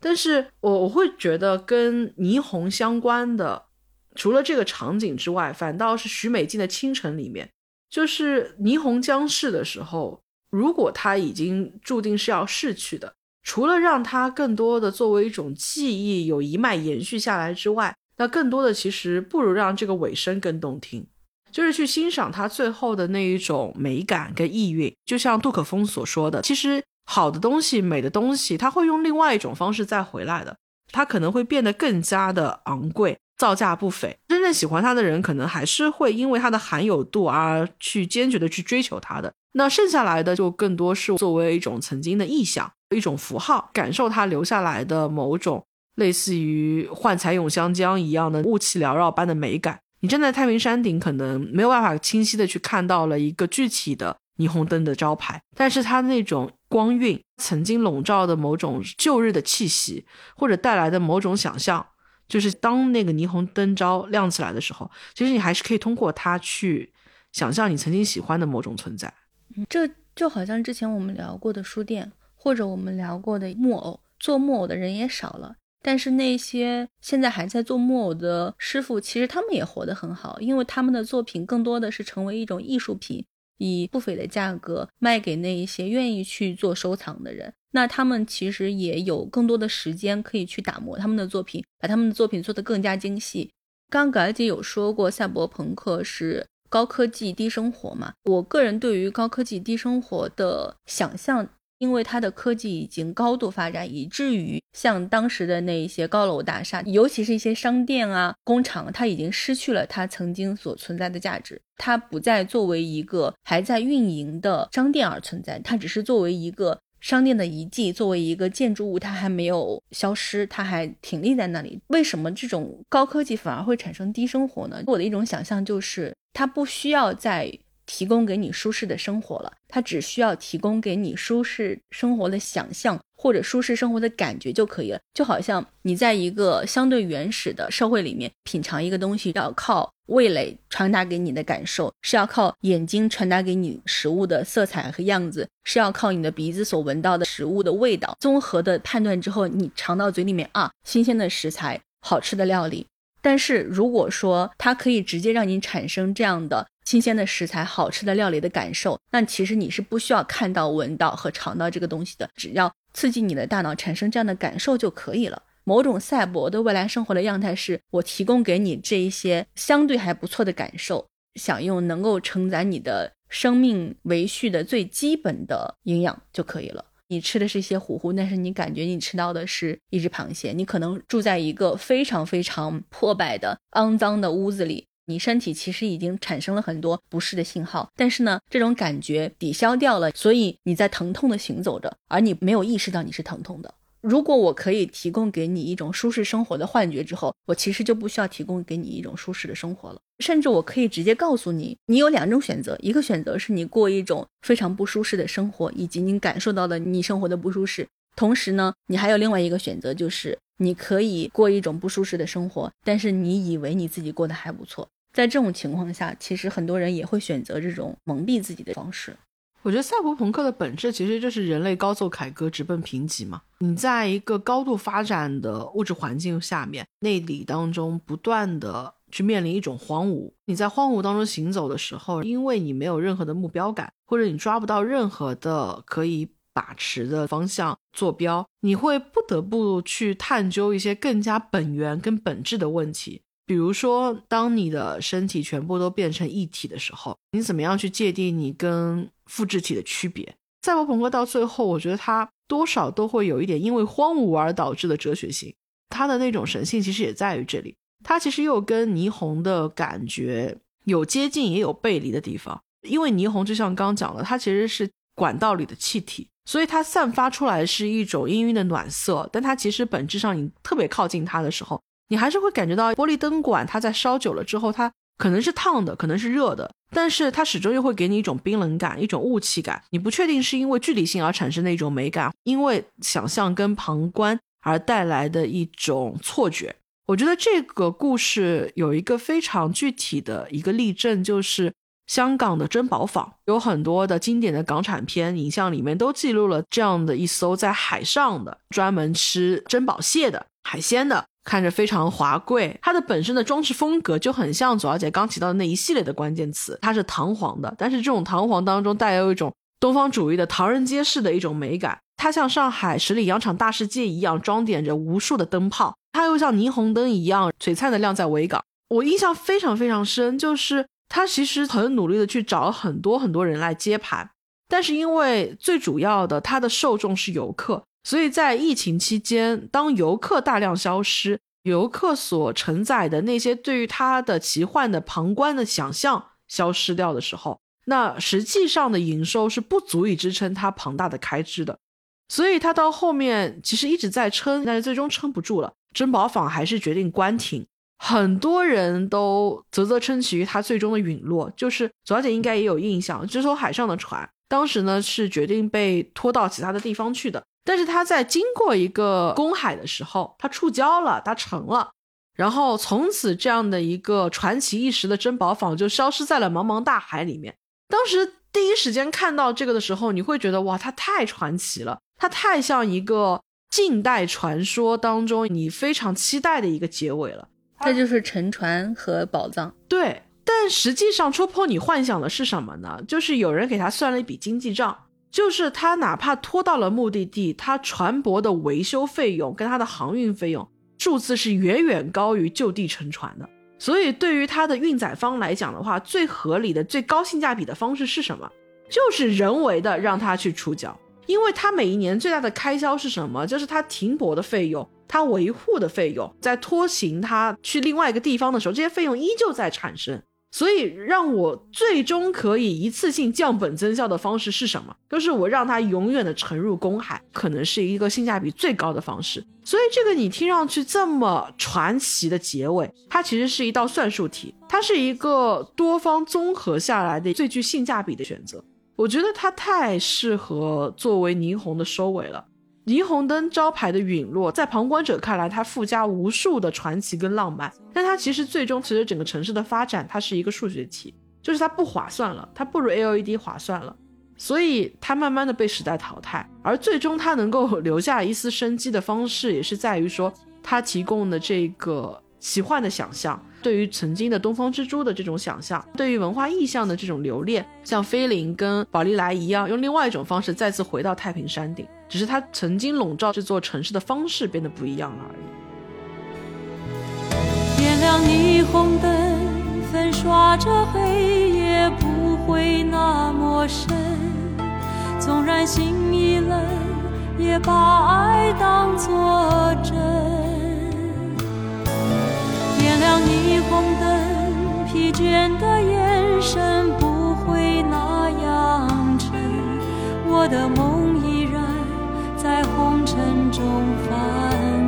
但是我我会觉得跟霓虹相关的。除了这个场景之外，反倒是许美静的《倾城》里面，就是霓虹将逝的时候，如果他已经注定是要逝去的，除了让他更多的作为一种记忆有一脉延续下来之外，那更多的其实不如让这个尾声更动听，就是去欣赏他最后的那一种美感跟意蕴。就像杜可风所说的，其实好的东西、美的东西，它会用另外一种方式再回来的，它可能会变得更加的昂贵。造价不菲，真正喜欢它的人，可能还是会因为它的含有度而去坚决的去追求它的。那剩下来的就更多是作为一种曾经的意象，一种符号，感受它留下来的某种类似于幻彩永香江一样的雾气缭绕般的美感。你站在太平山顶，可能没有办法清晰的去看到了一个具体的霓虹灯的招牌，但是它那种光晕，曾经笼罩的某种旧日的气息，或者带来的某种想象。就是当那个霓虹灯招亮起来的时候，其实你还是可以通过它去想象你曾经喜欢的某种存在。这就好像之前我们聊过的书店，或者我们聊过的木偶，做木偶的人也少了。但是那些现在还在做木偶的师傅，其实他们也活得很好，因为他们的作品更多的是成为一种艺术品，以不菲的价格卖给那一些愿意去做收藏的人。那他们其实也有更多的时间可以去打磨他们的作品，把他们的作品做得更加精细。刚刚姐有说过，赛博朋克是高科技低生活嘛？我个人对于高科技低生活的想象，因为它的科技已经高度发展，以至于像当时的那一些高楼大厦，尤其是一些商店啊、工厂，它已经失去了它曾经所存在的价值。它不再作为一个还在运营的商店而存在，它只是作为一个。商店的遗迹作为一个建筑物，它还没有消失，它还挺立在那里。为什么这种高科技反而会产生低生活呢？我的一种想象就是，它不需要在提供给你舒适的生活了，它只需要提供给你舒适生活的想象。或者舒适生活的感觉就可以了，就好像你在一个相对原始的社会里面品尝一个东西，要靠味蕾传达给你的感受，是要靠眼睛传达给你食物的色彩和样子，是要靠你的鼻子所闻到的食物的味道，综合的判断之后，你尝到嘴里面啊，新鲜的食材，好吃的料理。但是如果说它可以直接让你产生这样的新鲜的食材、好吃的料理的感受，那其实你是不需要看到、闻到和尝到这个东西的，只要。刺激你的大脑产生这样的感受就可以了。某种赛博的未来生活的样态是我提供给你这一些相对还不错的感受，享用能够承载你的生命维续的最基本的营养就可以了。你吃的是一些糊糊，但是你感觉你吃到的是一只螃蟹。你可能住在一个非常非常破败的、肮脏的屋子里。你身体其实已经产生了很多不适的信号，但是呢，这种感觉抵消掉了，所以你在疼痛的行走着，而你没有意识到你是疼痛的。如果我可以提供给你一种舒适生活的幻觉之后，我其实就不需要提供给你一种舒适的生活了，甚至我可以直接告诉你，你有两种选择，一个选择是你过一种非常不舒适的生活，以及你感受到的你生活的不舒适，同时呢，你还有另外一个选择，就是你可以过一种不舒适的生活，但是你以为你自己过得还不错。在这种情况下，其实很多人也会选择这种蒙蔽自己的方式。我觉得赛博朋克的本质其实就是人类高奏凯歌，直奔贫瘠嘛。你在一个高度发展的物质环境下面，内里当中不断的去面临一种荒芜。你在荒芜当中行走的时候，因为你没有任何的目标感，或者你抓不到任何的可以把持的方向坐标，你会不得不去探究一些更加本源跟本质的问题。比如说，当你的身体全部都变成一体的时候，你怎么样去界定你跟复制体的区别？赛博朋克到最后，我觉得它多少都会有一点因为荒芜而导致的哲学性，它的那种神性其实也在于这里。它其实又跟霓虹的感觉有接近也有背离的地方，因为霓虹就像刚讲的，它其实是管道里的气体，所以它散发出来是一种氤氲的暖色，但它其实本质上你特别靠近它的时候，你还是会感觉到玻璃灯管它在烧久了之后，它可能是烫的，可能是热的，但是它始终又会给你一种冰冷感，一种雾气感。你不确定是因为距离性而产生的一种美感，因为想象跟旁观而带来的一种错觉。我觉得这个故事有一个非常具体的一个例证，就是香港的珍宝坊，有很多的经典的港产片影像里面都记录了这样的一艘在海上的专门吃珍宝蟹的海鲜的，看着非常华贵。它的本身的装饰风格就很像左小姐刚提到的那一系列的关键词，它是堂皇的，但是这种堂皇当中带有一种东方主义的唐人街式的一种美感。它像上海十里洋场大世界一样装点着无数的灯泡。它又像霓虹灯一样璀璨的亮在维港，我印象非常非常深，就是他其实很努力的去找很多很多人来接盘，但是因为最主要的他的受众是游客，所以在疫情期间，当游客大量消失，游客所承载的那些对于他的奇幻的旁观的想象消失掉的时候，那实际上的营收是不足以支撑他庞大的开支的，所以他到后面其实一直在撑，但是最终撑不住了。珍宝坊还是决定关停，很多人都啧啧称奇于它最终的陨落。就是左小姐应该也有印象，这艘海上的船当时呢是决定被拖到其他的地方去的，但是它在经过一个公海的时候，它触礁了，它沉了，然后从此这样的一个传奇一时的珍宝坊就消失在了茫茫大海里面。当时第一时间看到这个的时候，你会觉得哇，它太传奇了，它太像一个。近代传说当中，你非常期待的一个结尾了，这就是沉船和宝藏。对，但实际上戳破你幻想的是什么呢？就是有人给他算了一笔经济账，就是他哪怕拖到了目的地，他船舶的维修费用跟他的航运费用数字是远远高于就地沉船的。所以对于他的运载方来讲的话，最合理的、最高性价比的方式是什么？就是人为的让他去出脚。因为它每一年最大的开销是什么？就是它停泊的费用，它维护的费用，在拖行它去另外一个地方的时候，这些费用依旧在产生。所以，让我最终可以一次性降本增效的方式是什么？就是我让它永远的沉入公海，可能是一个性价比最高的方式。所以，这个你听上去这么传奇的结尾，它其实是一道算术题，它是一个多方综合下来的最具性价比的选择。我觉得它太适合作为霓虹的收尾了。霓虹灯招牌的陨落，在旁观者看来，它附加无数的传奇跟浪漫，但它其实最终随着整个城市的发展，它是一个数学题，就是它不划算了，它不如 LED 划算了，所以它慢慢的被时代淘汰。而最终它能够留下一丝生机的方式，也是在于说它提供的这个奇幻的想象。对于曾经的东方之珠的这种想象，对于文化意象的这种留恋，像菲林跟宝丽来一样，用另外一种方式再次回到太平山顶，只是它曾经笼罩这座城市的方式变得不一样了而已。点亮霓虹灯，粉刷着黑夜，不会那么深。纵然心已冷，也把爱当作真。亮霓虹灯，疲倦的眼神不会那样沉。我的梦依然在红尘中翻。